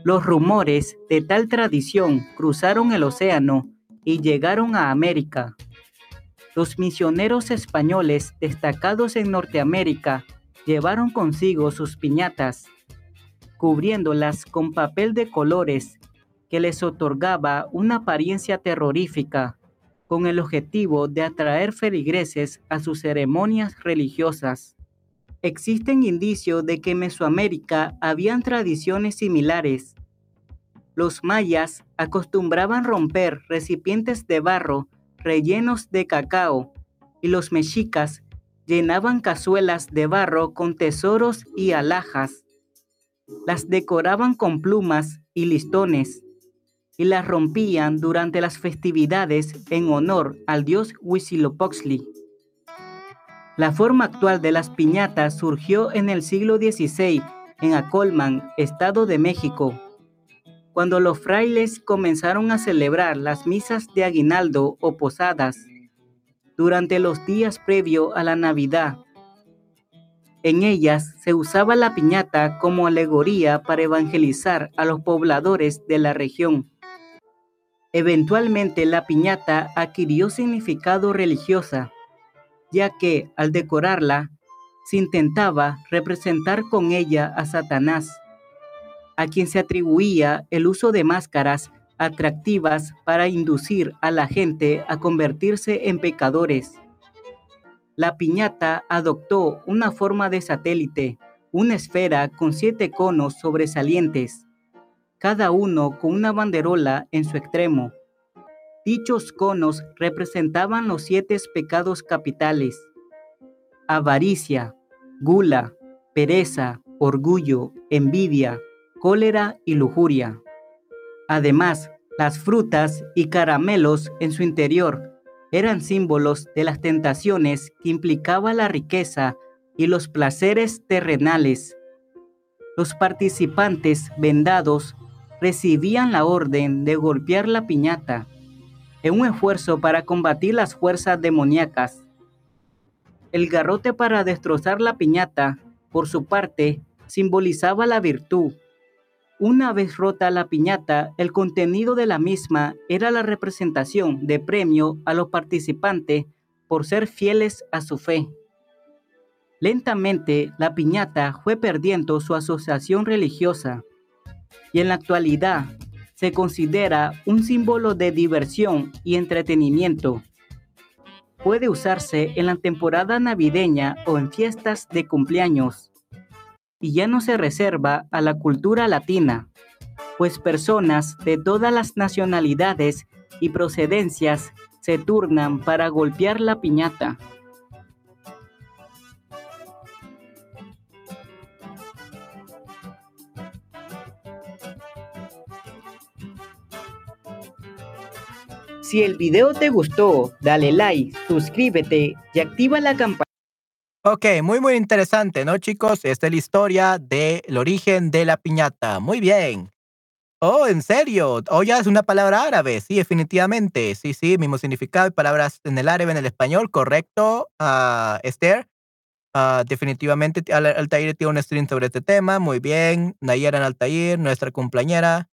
Los rumores de tal tradición cruzaron el océano y llegaron a América. Los misioneros españoles destacados en Norteamérica llevaron consigo sus piñatas, cubriéndolas con papel de colores que les otorgaba una apariencia terrorífica con el objetivo de atraer feligreses a sus ceremonias religiosas. Existen indicios de que en Mesoamérica habían tradiciones similares. Los mayas acostumbraban romper recipientes de barro rellenos de cacao y los mexicas llenaban cazuelas de barro con tesoros y alhajas. Las decoraban con plumas y listones y las rompían durante las festividades en honor al dios Huitzilopochtli. La forma actual de las piñatas surgió en el siglo XVI en Acolman, Estado de México, cuando los frailes comenzaron a celebrar las misas de aguinaldo o posadas durante los días previo a la Navidad. En ellas se usaba la piñata como alegoría para evangelizar a los pobladores de la región. Eventualmente la piñata adquirió significado religiosa, ya que al decorarla se intentaba representar con ella a Satanás, a quien se atribuía el uso de máscaras atractivas para inducir a la gente a convertirse en pecadores. La piñata adoptó una forma de satélite, una esfera con siete conos sobresalientes, cada uno con una banderola en su extremo. Dichos conos representaban los siete pecados capitales. Avaricia, gula, pereza, orgullo, envidia, cólera y lujuria. Además, las frutas y caramelos en su interior eran símbolos de las tentaciones que implicaba la riqueza y los placeres terrenales. Los participantes vendados recibían la orden de golpear la piñata en un esfuerzo para combatir las fuerzas demoníacas. El garrote para destrozar la piñata, por su parte, simbolizaba la virtud una vez rota la piñata, el contenido de la misma era la representación de premio a los participantes por ser fieles a su fe. Lentamente, la piñata fue perdiendo su asociación religiosa y en la actualidad se considera un símbolo de diversión y entretenimiento. Puede usarse en la temporada navideña o en fiestas de cumpleaños y ya no se reserva a la cultura latina, pues personas de todas las nacionalidades y procedencias se turnan para golpear la piñata. Si el video te gustó, dale like, suscríbete y activa la campana. Ok, muy, muy interesante, ¿no, chicos? Esta es la historia del origen de la piñata. Muy bien. Oh, ¿en serio? Oh, ya es una palabra árabe. Sí, definitivamente. Sí, sí, mismo significado palabras en el árabe, en el español. Correcto, uh, Esther. Uh, definitivamente Al Altair tiene un stream sobre este tema. Muy bien. Nayara Altair, nuestra cumpleañera.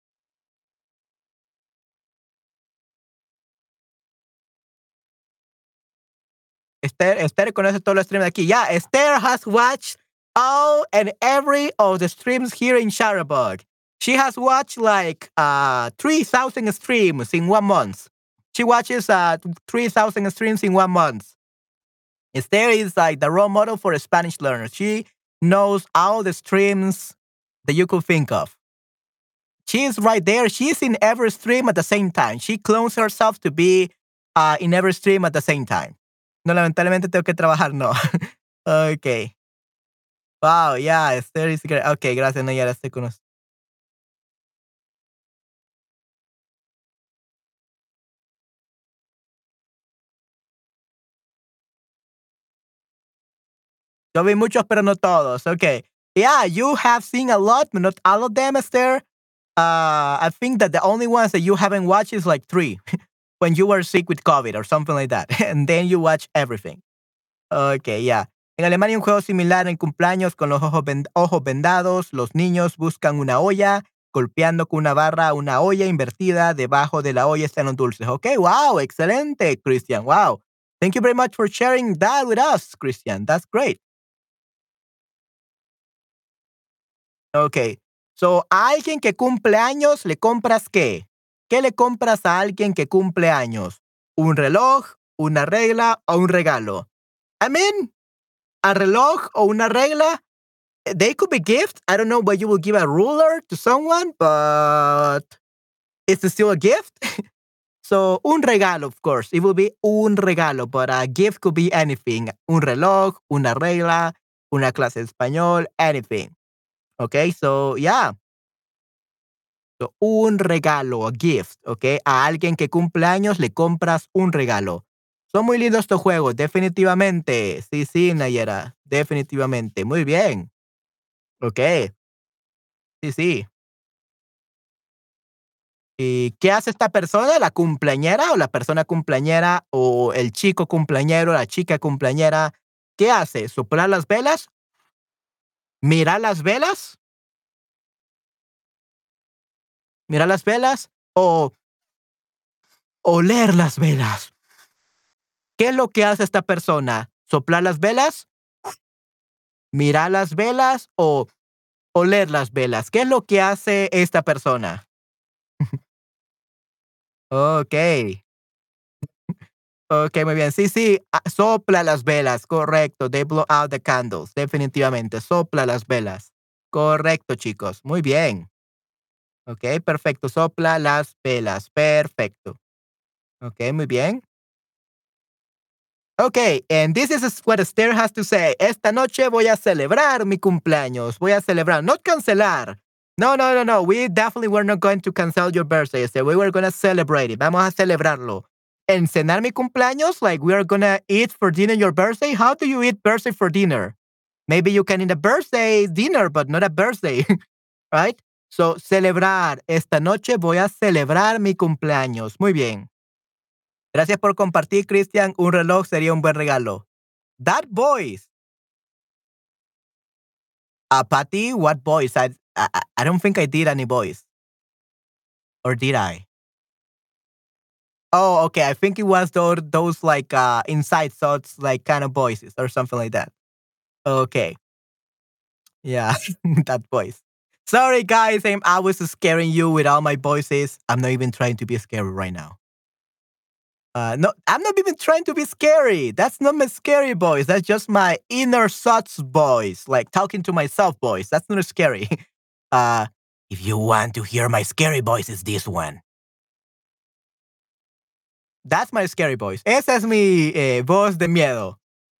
Esther, Esther conoce todos los streams de aquí. Yeah, Esther has watched all and every of the streams here in Chatterbug. She has watched like uh 3,000 streams in one month. She watches uh 3,000 streams in one month. Esther is like the role model for a Spanish learners. She knows all the streams that you could think of. She's right there. She's in every stream at the same time. She clones herself to be uh, in every stream at the same time. No, lamentablemente tengo que trabajar, no. ok. Wow, yeah, Esther is great. Ok, gracias, no, ya estoy con usted. Yo vi muchos, pero no todos. Okay. Yeah, you have seen a lot, but not all of them, Esther. Uh, I think that the only ones that you haven't watched is like three. when you were sick with COVID or something like that. And then you watch everything. Ok, ya. En Alemania un juego similar en cumpleaños con los ojos, vendados. Los niños buscan una olla golpeando con una barra una olla invertida. Debajo de la olla están los dulces. Ok, wow, excelente, Christian. Wow. Thank you very much for sharing that with us, Christian. That's great. Ok. So, a alguien que cumple años, ¿le compras qué? ¿Qué le compras a alguien que cumple años? ¿Un reloj, una regla o un regalo? I mean, a reloj o una regla, they could be gifts. I don't know what you will give a ruler to someone, but it's still a gift. so, un regalo, of course. It will be un regalo, but a gift could be anything. Un reloj, una regla, una clase de español, anything. Okay, so yeah. Un regalo, a gift, okay? A alguien que cumple años le compras un regalo. Son muy lindos estos juegos, definitivamente. Sí, sí, Nayera, definitivamente. Muy bien. Ok. Sí, sí. ¿Y qué hace esta persona? ¿La cumpleañera o la persona cumpleañera o el chico cumpleañero, la chica cumpleañera? ¿Qué hace? ¿Soplar las velas? ¿Mirar las velas? ¿Mirar las velas? ¿O oler las velas? ¿Qué es lo que hace esta persona? ¿Soplar las velas? ¿Mirar las velas o oler las velas? ¿Qué es lo que hace esta persona? ok. Ok, muy bien. Sí, sí, ah, sopla las velas, correcto. They blow out the candles, definitivamente. Sopla las velas. Correcto, chicos. Muy bien. Ok, perfecto. Sopla las velas. Perfecto. Ok, muy bien. Okay, and this is what Esther has to say. Esta noche voy a celebrar mi cumpleaños. Voy a celebrar, not cancelar. No, no, no, no. We definitely were not going to cancel your birthday. We were going to celebrate it. Vamos a celebrarlo. En cenar mi cumpleaños, like we are going to eat for dinner your birthday. How do you eat birthday for dinner? Maybe you can eat a birthday dinner, but not a birthday, right? So, celebrar. Esta noche voy a celebrar mi cumpleaños. Muy bien. Gracias por compartir, Christian. Un reloj sería un buen regalo. That voice. Uh, Patty, what voice? I, I, I don't think I did any voice. Or did I? Oh, okay. I think it was those, those like uh, inside thoughts, like kind of voices or something like that. Okay. Yeah, that voice. Sorry, guys. I'm, I was scaring you with all my voices. I'm not even trying to be scary right now. Uh, no, I'm not even trying to be scary. That's not my scary voice. That's just my inner thoughts voice, like talking to myself voice. That's not scary. Uh, if you want to hear my scary voice, it's this one. That's my scary voice. Esa es mi eh, voz de miedo.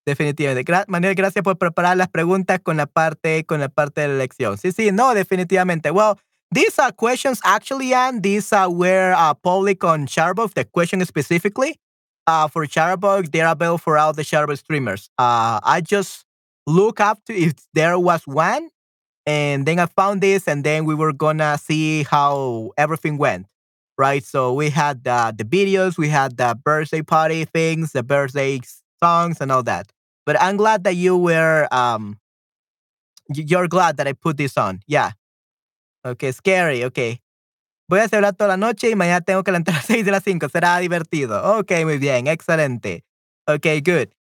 Definitivamente. Gra Manuel, gracias por preparar las preguntas con la parte con la parte de la lección. Sí, sí, no, definitivamente. Well, These are questions actually, and these were uh, public on Chatterbug, the question specifically. Uh, for Chatterbug, they're available for all the Chatterbug streamers. Uh, I just look up to if there was one, and then I found this, and then we were gonna see how everything went, right? So we had uh, the videos, we had the birthday party things, the birthday songs, and all that. But I'm glad that you were, um, you're glad that I put this on. Yeah. Ok, scary, ok. Voy a celebrar toda la noche y mañana tengo que levantar a las 6 de las 5. Será divertido. Ok, muy bien, excelente. Ok, good.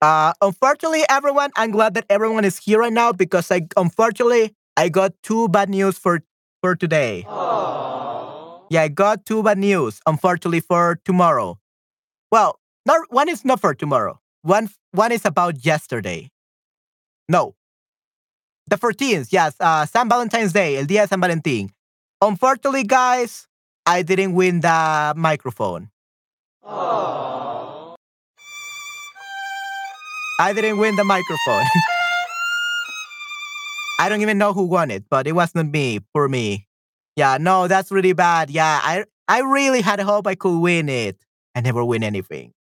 Uh, unfortunately, everyone, I'm glad that everyone is here right now because I, unfortunately, I got two bad news for, for today. Aww. Yeah, I got two bad news, unfortunately, for tomorrow. Well, not, one is not for tomorrow. One, one is about yesterday. No, the 14th, yes, uh, San Valentine's Day, el día de San Valentín. Unfortunately, guys, I didn't win the microphone. Aww. I didn't win the microphone. I don't even know who won it, but it wasn't me, for me. Yeah, no, that's really bad. Yeah, I I really had hope I could win it. I never win anything.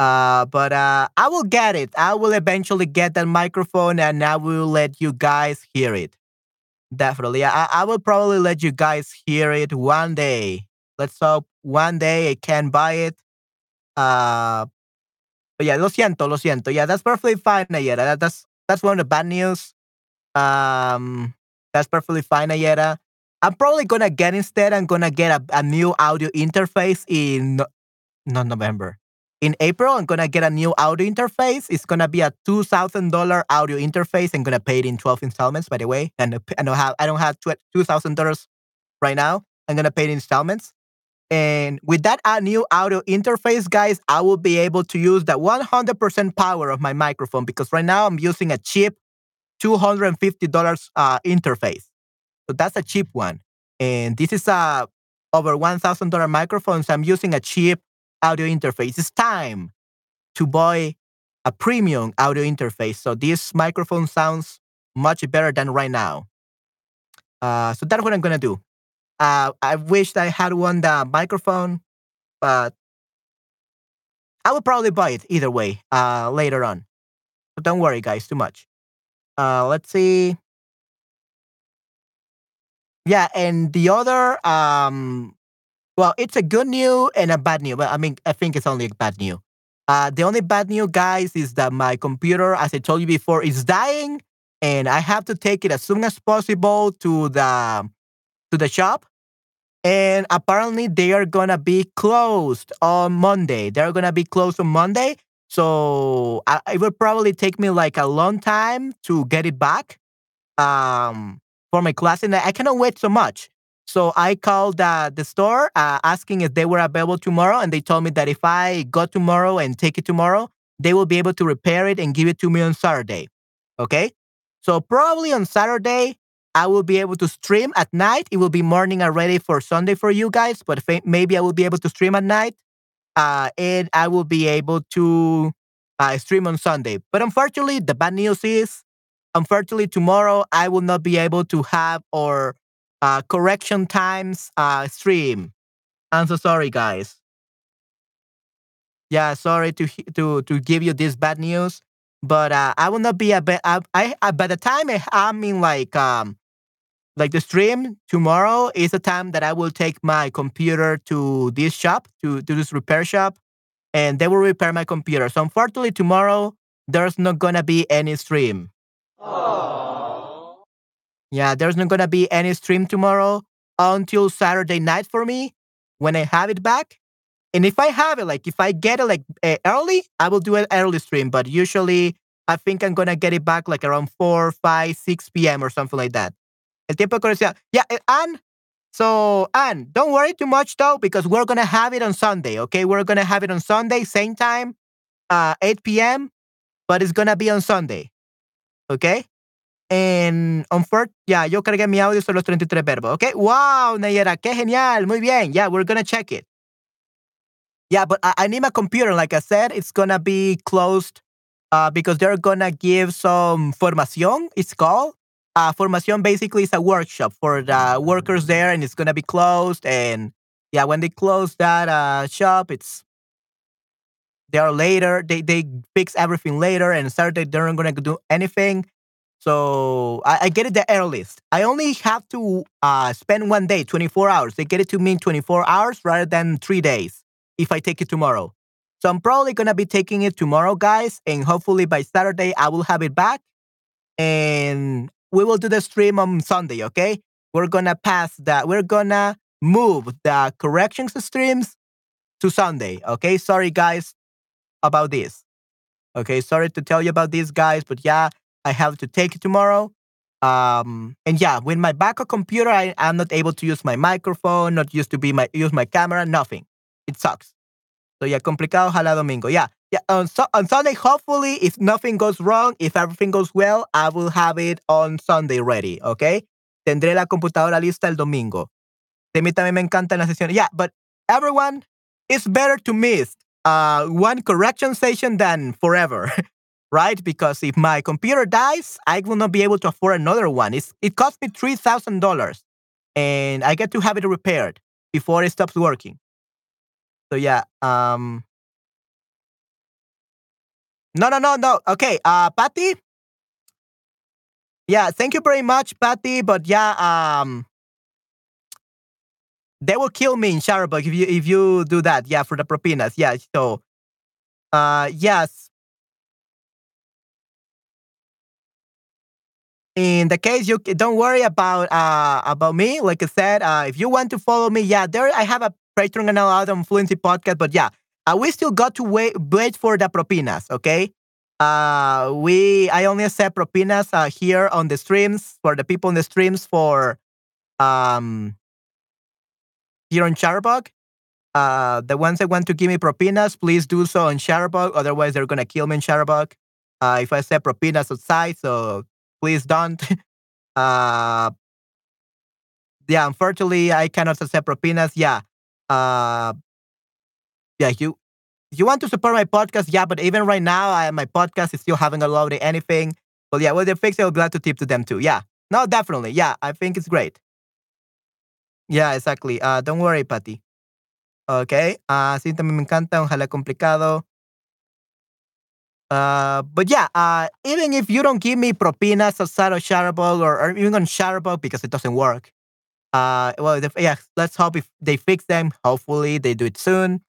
Uh, but uh, I will get it. I will eventually get that microphone and I will let you guys hear it. Definitely. I, I will probably let you guys hear it one day. Let's hope one day I can buy it. Uh, but yeah, lo siento, lo siento. Yeah, that's perfectly fine, Nayera. That, that's that's one of the bad news. Um, that's perfectly fine, Nayera. I'm probably gonna get instead. I'm gonna get a, a new audio interface in no- not November. In April, I'm gonna get a new audio interface. It's gonna be a two thousand dollar audio interface. I'm gonna pay it in twelve installments. By the way, and I don't have I don't have two thousand dollars right now. I'm gonna pay it in installments. And with that uh, new audio interface, guys, I will be able to use the 100% power of my microphone because right now I'm using a cheap $250 uh, interface. So that's a cheap one. And this is a over $1,000 microphone. So I'm using a cheap audio interface. It's time to buy a premium audio interface. So this microphone sounds much better than right now. Uh, so that's what I'm going to do. Uh, I wished I had one the microphone, but I will probably buy it either way uh, later on. So don't worry, guys, too much. Uh, let's see. Yeah, and the other, um, well, it's a good news and a bad news. But I mean, I think it's only a bad news. Uh, the only bad news, guys, is that my computer, as I told you before, is dying, and I have to take it as soon as possible to the to the shop and apparently they are gonna be closed on Monday. They're gonna be closed on Monday, so I, it will probably take me like a long time to get it back um, for my class, and I cannot wait so much. So I called uh, the store uh, asking if they were available tomorrow, and they told me that if I go tomorrow and take it tomorrow, they will be able to repair it and give it to me on Saturday. Okay, so probably on Saturday I will be able to stream at night. It will be morning already for Sunday for you guys, but maybe I will be able to stream at night. Uh, and I will be able to uh, stream on Sunday. But unfortunately, the bad news is, unfortunately, tomorrow I will not be able to have our uh, correction times uh, stream. I'm so sorry, guys. Yeah, sorry to to to give you this bad news, but uh, I will not be a. I, I by the time I, I'm in like um like the stream tomorrow is the time that I will take my computer to this shop, to, to this repair shop, and they will repair my computer. So unfortunately, tomorrow there's not gonna be any stream. Aww. Yeah, there's not gonna be any stream tomorrow until Saturday night for me when I have it back. And if I have it, like if I get it like uh, early, I will do an early stream. But usually, I think I'm gonna get it back like around 4, 5, 6 p.m. or something like that. El tiempo de. Yeah, eh, Anne. So, Anne, don't worry too much though, because we're gonna have it on Sunday. Okay, we're gonna have it on Sunday, same time, uh, 8 p.m. But it's gonna be on Sunday. Okay. And on first, yeah, yo cargué mi audio sobre los 33 verbos. Okay. Wow, Nayera, qué genial. Muy bien. Yeah, we're gonna check it. Yeah, but I, I need my computer. Like I said, it's gonna be closed uh, because they're gonna give some formación. It's called uh, Formación basically is a workshop for the workers there, and it's gonna be closed. And yeah, when they close that uh, shop, it's they are later. They they fix everything later, and Saturday they're not gonna do anything. So I, I get it the earliest. I only have to uh, spend one day, 24 hours. They get it to me in 24 hours rather than three days if I take it tomorrow. So I'm probably gonna be taking it tomorrow, guys, and hopefully by Saturday I will have it back. And we will do the stream on Sunday, okay? We're gonna pass that. We're gonna move the corrections streams to Sunday, okay? Sorry, guys, about this. Okay, sorry to tell you about this, guys, but yeah, I have to take it tomorrow. Um, and yeah, with my backup computer, I, I'm not able to use my microphone, not used to be my use my camera, nothing. It sucks. So yeah, complicado, ojalá domingo. Yeah, yeah, on, so, on Sunday, hopefully, if nothing goes wrong, if everything goes well, I will have it on Sunday ready, okay? Tendré la computadora lista el domingo. De mí también me encanta la sesión. Yeah, but everyone, it's better to miss uh, one correction session than forever, right? Because if my computer dies, I will not be able to afford another one. It's, it cost me $3,000 and I get to have it repaired before it stops working. So yeah, um, no, no, no, no. Okay, uh, Patty. Yeah, thank you very much, Patty. But yeah, um, they will kill me in Chatterbug if you if you do that. Yeah, for the propinas. Yeah. So, uh, yes. In the case you don't worry about uh about me. Like I said, uh, if you want to follow me, yeah, there I have a Patreon and out on Fluency Podcast. But yeah, uh, we still got to wait wait for the propinas. Okay. Uh, we I only accept propinas uh, here on the streams for the people in the streams for um here on Chatterbug. Uh, the ones that want to give me propinas, please do so on Chatterbug. Otherwise, they're gonna kill me in Chatterbug. Uh, if I set propinas outside, so please don't. uh, yeah, unfortunately, I cannot accept propinas. Yeah, uh, yeah, you you want to support my podcast, yeah, but even right now, I, my podcast is still haven't uploaded anything. But yeah, well, they fix it. I'll glad to tip to them too. Yeah, no, definitely. Yeah, I think it's great. Yeah, exactly. Uh, don't worry, Patty. Okay. Uh, sí, también me encanta. Ojalá complicado. Uh, but yeah, uh, even if you don't give me propinas outside of Chatterbug or, or even on Chatterbug because it doesn't work, uh, well, yeah, let's hope if they fix them. Hopefully, they do it soon.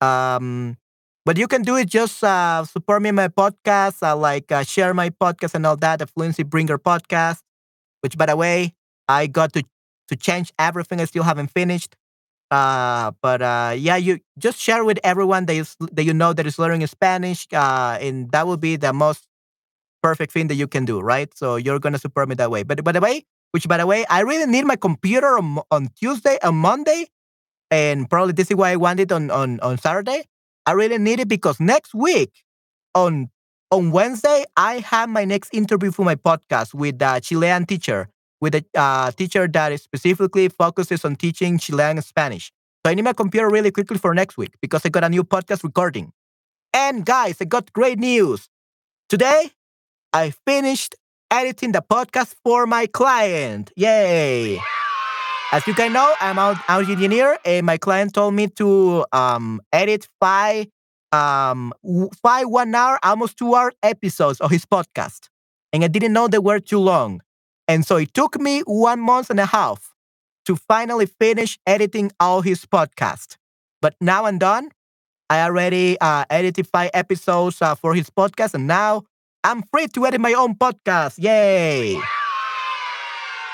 Um, but you can do it just uh, support me in my podcast, uh, like uh, share my podcast and all that, the Fluency Bringer podcast, which, by the way, I got to to change everything. I still haven't finished. Uh, but uh, yeah, you just share with everyone that you, that you know that is learning Spanish, uh, and that will be the most perfect thing that you can do, right? So you're gonna support me that way. But by the way, which by the way, I really need my computer on, on Tuesday, on Monday, and probably this is why I want it on on on Saturday. I really need it because next week on on Wednesday I have my next interview for my podcast with a Chilean teacher with a uh, teacher that specifically focuses on teaching Chilean Spanish. So I need my computer really quickly for next week because I got a new podcast recording. And guys, I got great news. Today, I finished editing the podcast for my client. Yay! As you can know, I'm an audio engineer, and my client told me to um, edit five, um, five one hour, almost two hour episodes of his podcast. And I didn't know they were too long. And so it took me one month and a half to finally finish editing all his podcast. But now I'm done. I already uh, edited five episodes uh, for his podcast, and now I'm free to edit my own podcast. Yay!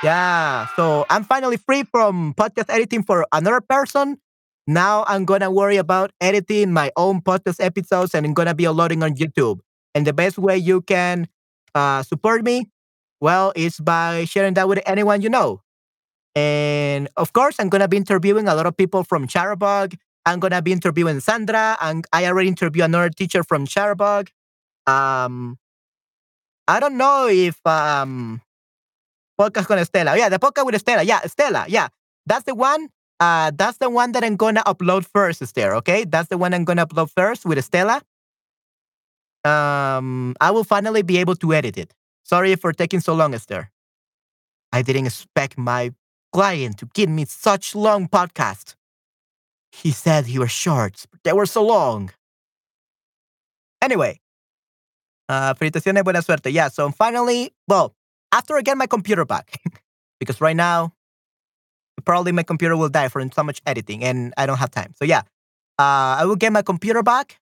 Yeah, so I'm finally free from podcast editing for another person. Now I'm gonna worry about editing my own podcast episodes, and I'm gonna be uploading on YouTube. And the best way you can uh, support me well, it's by sharing that with anyone you know. And of course, I'm going to be interviewing a lot of people from Chatterbug. I'm going to be interviewing Sandra, and I already interviewed another teacher from Chatterbug. Um, I don't know if um, podcast con Estela. Yeah, the podcast with Estela. Yeah, Estela. Yeah, that's the one. Uh, that's the one that I'm gonna upload first, Esther. Okay, that's the one I'm gonna upload first with Estela. Um, I will finally be able to edit it. Sorry for taking so long, Esther. I didn't expect my client to give me such long podcast. He said he was short, but they were so long. Anyway, uh, felicitaciones, buena suerte. Yeah, so finally, well, after I get my computer back, because right now, probably my computer will die from so much editing and I don't have time. So yeah, uh, I will get my computer back.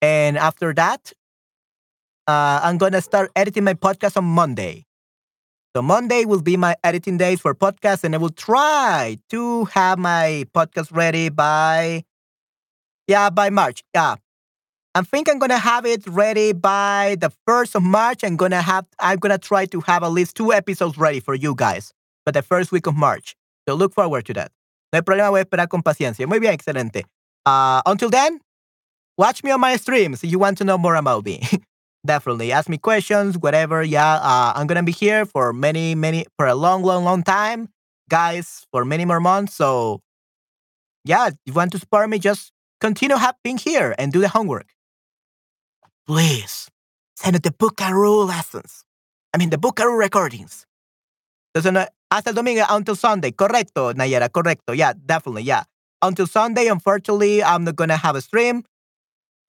And after that, uh, I'm gonna start editing my podcast on Monday. So Monday will be my editing days for podcasts, and I will try to have my podcast ready by yeah by March. Yeah, I think I'm gonna have it ready by the first of March. I'm gonna have I'm gonna try to have at least two episodes ready for you guys by the first week of March. So look forward to that. No problema, voy a esperar con paciencia. Muy bien, excelente. Uh, until then, watch me on my streams if you want to know more about me. definitely ask me questions, whatever. Yeah, uh, I'm gonna be here for many, many, for a long, long, long time, guys, for many more months. So, yeah, if you want to support me, just continue being here and do the homework. Please send the Buckaroo lessons. I mean, the Buckaroo recordings. Entonces, hasta el domingo until Sunday. Correcto, Nayera, correcto. Yeah, definitely. Yeah. Until Sunday, unfortunately, I'm not gonna have a stream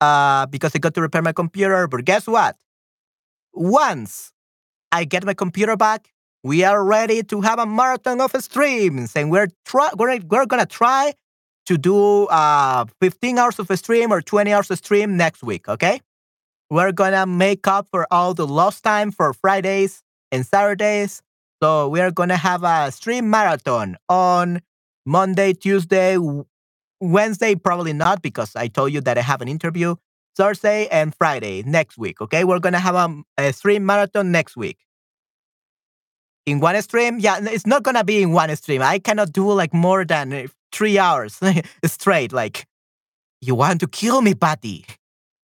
uh, because I got to repair my computer. But guess what? Once I get my computer back, we are ready to have a marathon of streams, and we're try we're, we're gonna try to do uh 15 hours of a stream or 20 hours of stream next week. Okay, we're gonna make up for all the lost time for Fridays and Saturdays. So we are gonna have a stream marathon on Monday, Tuesday, Wednesday, probably not because I told you that I have an interview. Thursday and Friday next week. Okay, we're gonna have a, a stream marathon next week. In one stream, yeah, it's not gonna be in one stream. I cannot do like more than uh, three hours straight. Like, you want to kill me, Patty?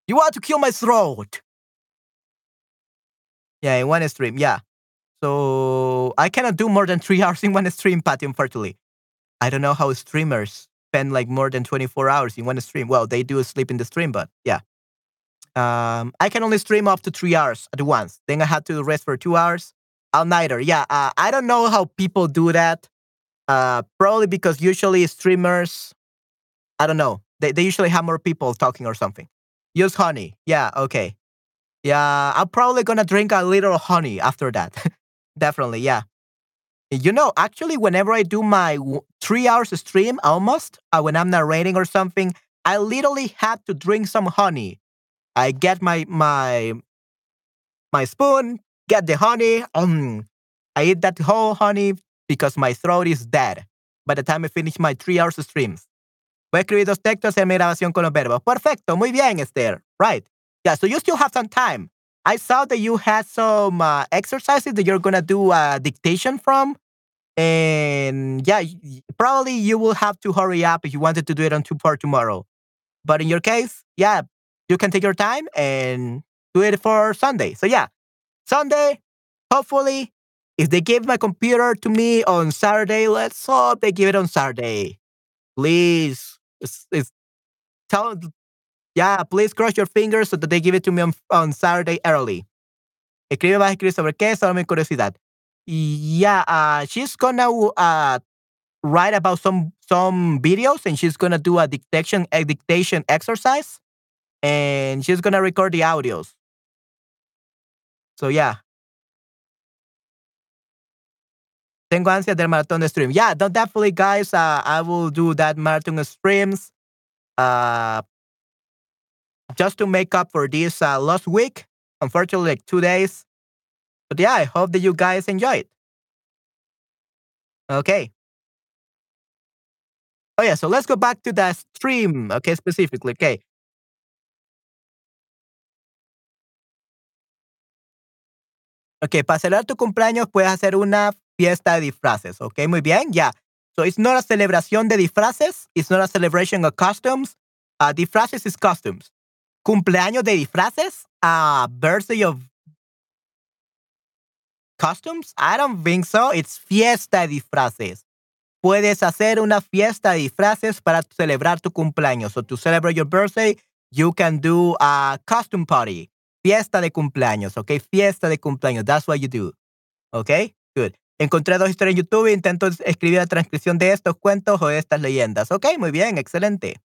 You want to kill my throat? Yeah, in one stream, yeah. So I cannot do more than three hours in one stream, Patty. Unfortunately, I don't know how streamers spend like more than 24 hours in one stream. Well, they do sleep in the stream, but yeah. Um, I can only stream up to three hours at once. Then I had to rest for two hours. All nighter. Yeah. Uh, I don't know how people do that. Uh, probably because usually streamers, I don't know. They, they usually have more people talking or something. Use honey. Yeah. Okay. Yeah. I'm probably to drink a little honey after that. Definitely. Yeah. You know, actually, whenever I do my three hours stream, almost uh, when I'm narrating or something, I literally had to drink some honey. I get my my my spoon, get the honey. Um, I eat that whole honey because my throat is dead by the time I finish my three hours streams. Voy a escribir dos textos en mi grabación con los verbos. Perfecto, muy bien, Esther. Right. Yeah, so you still have some time. I saw that you had some uh, exercises that you're going to do a dictation from. And yeah, probably you will have to hurry up if you wanted to do it on two part tomorrow. But in your case, yeah, you can take your time and do it for Sunday. So yeah, Sunday, hopefully, if they give my computer to me on Saturday, let's hope they give it on Saturday. Please, it's, it's tell, yeah, please cross your fingers so that they give it to me on, on Saturday early. Escribe, vas a escribir sobre qué, solo mi curiosidad. Yeah, uh, she's gonna uh, write about some some videos and she's gonna do a dictation a dictation exercise and she's gonna record the audios. So yeah. Tengo ansia del maratón de stream. Yeah, definitely, guys. Uh, I will do that marathon streams. Uh, just to make up for this uh, last week. Unfortunately, like two days. But yeah, I hope that you guys enjoy it. Okay. Oh yeah, so let's go back to the stream, okay, specifically. Okay. Ok, para celebrar tu cumpleaños puedes hacer una fiesta de disfraces, ok, muy bien, ya. Yeah. So it's not a celebration de disfraces, it's not a celebration of costumes. Uh, disfraces is costumes. Cumpleaños de disfraces, a uh, birthday of costumes? I don't think so. It's fiesta de disfraces. Puedes hacer una fiesta de disfraces para celebrar tu cumpleaños. So to celebrate your birthday, you can do a costume party. Fiesta de cumpleaños, ¿ok? Fiesta de cumpleaños. That's what you do. ¿Ok? Good. Encontré dos historias en YouTube e intento escribir la transcripción de estos cuentos o de estas leyendas. Ok, muy bien, excelente.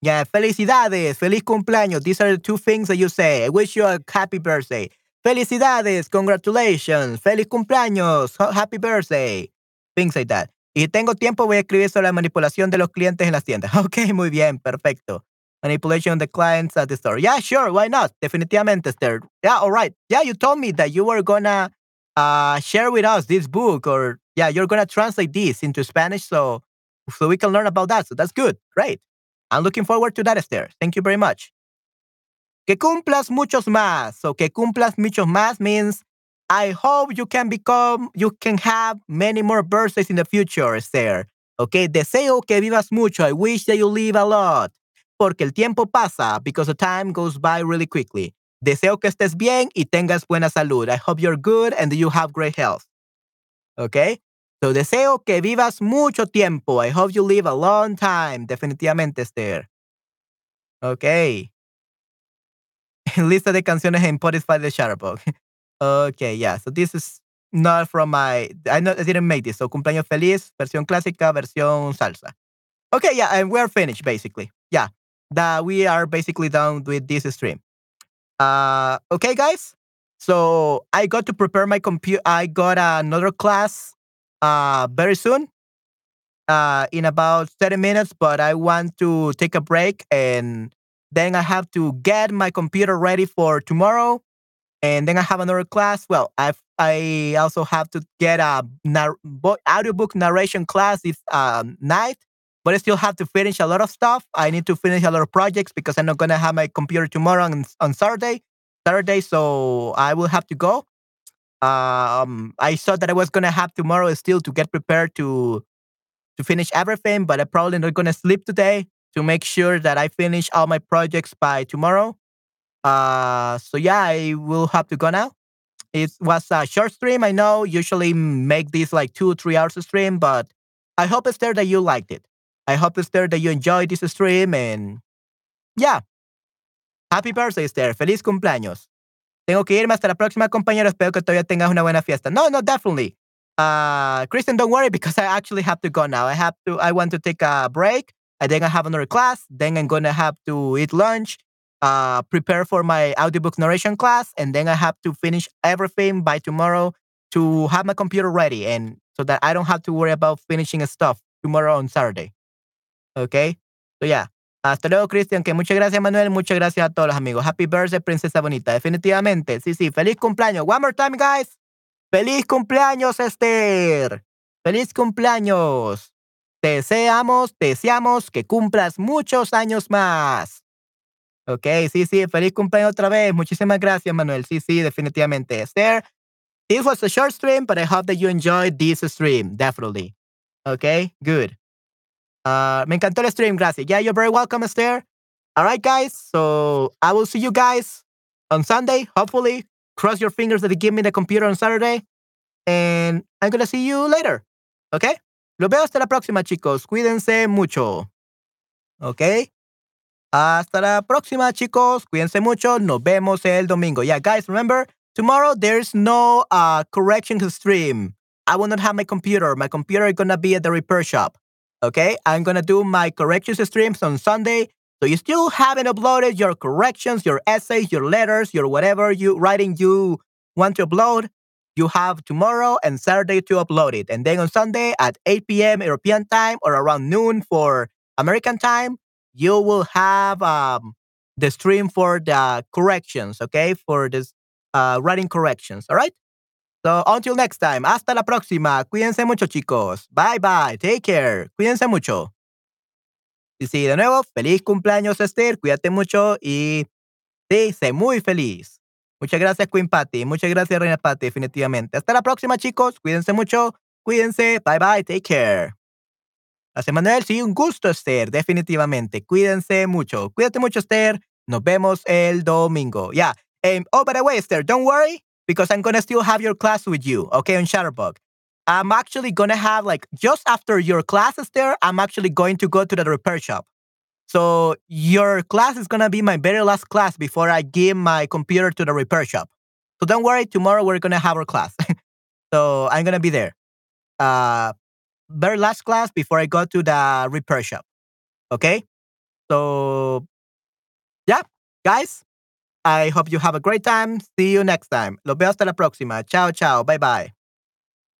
Yeah, felicidades, feliz cumpleaños. These are the two things that you say. I wish you a happy birthday. Felicidades, congratulations, feliz cumpleaños, happy birthday. Things like that. Y tengo tiempo, voy a escribir sobre la manipulación de los clientes en las tiendas. Ok, muy bien, perfecto. Manipulation of the clients at the store. Yeah, sure. Why not? Definitivamente, Esther. Yeah, all right. Yeah, you told me that you were gonna uh, share with us this book, or yeah, you're gonna translate this into Spanish, so so we can learn about that. So that's good. Great. I'm looking forward to that, Esther. Thank you very much. Que cumplas muchos más. So que cumplas muchos más means I hope you can become, you can have many more birthdays in the future, Esther. Okay, deseo que vivas mucho. I wish that you live a lot porque el tiempo pasa, because the time goes by really quickly. Deseo que estés bien y tengas buena salud. I hope you're good and you have great health. Okay? So deseo que vivas mucho tiempo. I hope you live a long time. Definitivamente, Esther. Okay. Lista de canciones en Spotify de Shutterbug. okay, yeah. So this is not from my. I, not, I didn't make this. So cumpleaños feliz, versión clásica, versión salsa. Okay, yeah, and we're finished basically. Yeah that we are basically done with this stream. Uh, okay, guys. So I got to prepare my computer. I got another class uh, very soon, uh, in about 30 minutes. But I want to take a break and Then I have to get my computer ready for tomorrow. And then I have another class. Well, I I also have to get a nar- audiobook narration class this um, night, but I still have to finish a lot of stuff. I need to finish a lot of projects because I'm not gonna have my computer tomorrow on, on Saturday. Saturday, so I will have to go. Um, I thought that I was gonna have tomorrow still to get prepared to to finish everything, but I'm probably not gonna sleep today to make sure that I finish all my projects by tomorrow. Uh, so yeah, I will have to go now. It was a short stream. I know usually make this like two, or three hours stream, but I hope Esther that you liked it. I hope Esther that you enjoyed this stream and yeah. Happy birthday, Esther. Feliz cumpleaños. Tengo que irme hasta la próxima, compañero. Espero que todavía tengas una buena fiesta. No, no, definitely. Uh, Kristen, don't worry because I actually have to go now. I have to, I want to take a break. And then I have another class. Then I'm going to have to eat lunch, uh, prepare for my audiobook narration class. And then I have to finish everything by tomorrow to have my computer ready. And so that I don't have to worry about finishing stuff tomorrow on Saturday. Okay. So yeah. Hasta luego, Cristian. Que muchas gracias, Manuel. Muchas gracias a todos los amigos. Happy birthday, princesa bonita. Definitivamente. Sí, sí. Feliz cumpleaños. One more time, guys. Feliz cumpleaños, Esther. Feliz cumpleaños. Deseamos, deseamos que cumplas muchos años más. Ok, sí, sí. Feliz cumpleaños otra vez. Muchísimas gracias, Manuel. Sí, sí, definitivamente. Esther, this was a short stream, but I hope that you enjoyed this stream. Definitely. Okay, good. Uh, me encantó el stream, gracias. Yeah, you're very welcome, Esther. All right, guys. So I will see you guys on Sunday, hopefully. Cross your fingers that they give me the computer on Saturday. And I'm going to see you later. Okay? Los veo hasta la próxima, chicos. Cuídense mucho. Ok. Hasta la próxima, chicos. Cuídense mucho. Nos vemos el domingo. Yeah, guys, remember, tomorrow there's no uh, correction to stream. I will not have my computer. My computer is going to be at the repair shop. Okay, I'm gonna do my corrections streams on Sunday. So you still haven't uploaded your corrections, your essays, your letters, your whatever you writing you want to upload. You have tomorrow and Saturday to upload it. And then on Sunday at 8 p.m. European time or around noon for American time, you will have um, the stream for the corrections, okay? For this uh, writing corrections, all right? So until next time, hasta la próxima. Cuídense mucho, chicos. Bye bye. Take care. Cuídense mucho. Y sí, de nuevo, feliz cumpleaños, Esther. Cuídate mucho y sí, sé muy feliz. Muchas gracias, Queen Patty. Muchas gracias, Reina Patty, definitivamente. Hasta la próxima, chicos. Cuídense mucho. Cuídense. Bye bye. Take care. Gracias, Manuel. Sí, un gusto, Esther. Definitivamente. Cuídense mucho. Cuídate mucho, Esther. Nos vemos el domingo. Yeah. Um, oh, by the way, Esther, don't worry because I'm gonna still have your class with you, okay, on Chatterbug. I'm actually gonna have like just after your classes there, I'm actually going to go to the repair shop. So your class is gonna be my very last class before I give my computer to the repair shop. So don't worry, tomorrow we're gonna have our class. so I'm gonna be there. Uh very last class before I go to the repair shop. Okay? So yeah, guys, I hope you have a great time. See you next time. Los veo hasta la próxima. Chao, chao. Bye, bye.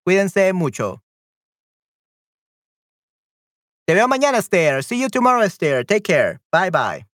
Cuídense mucho. Te veo mañana, Esther. See you tomorrow, Esther. Take care. Bye, bye.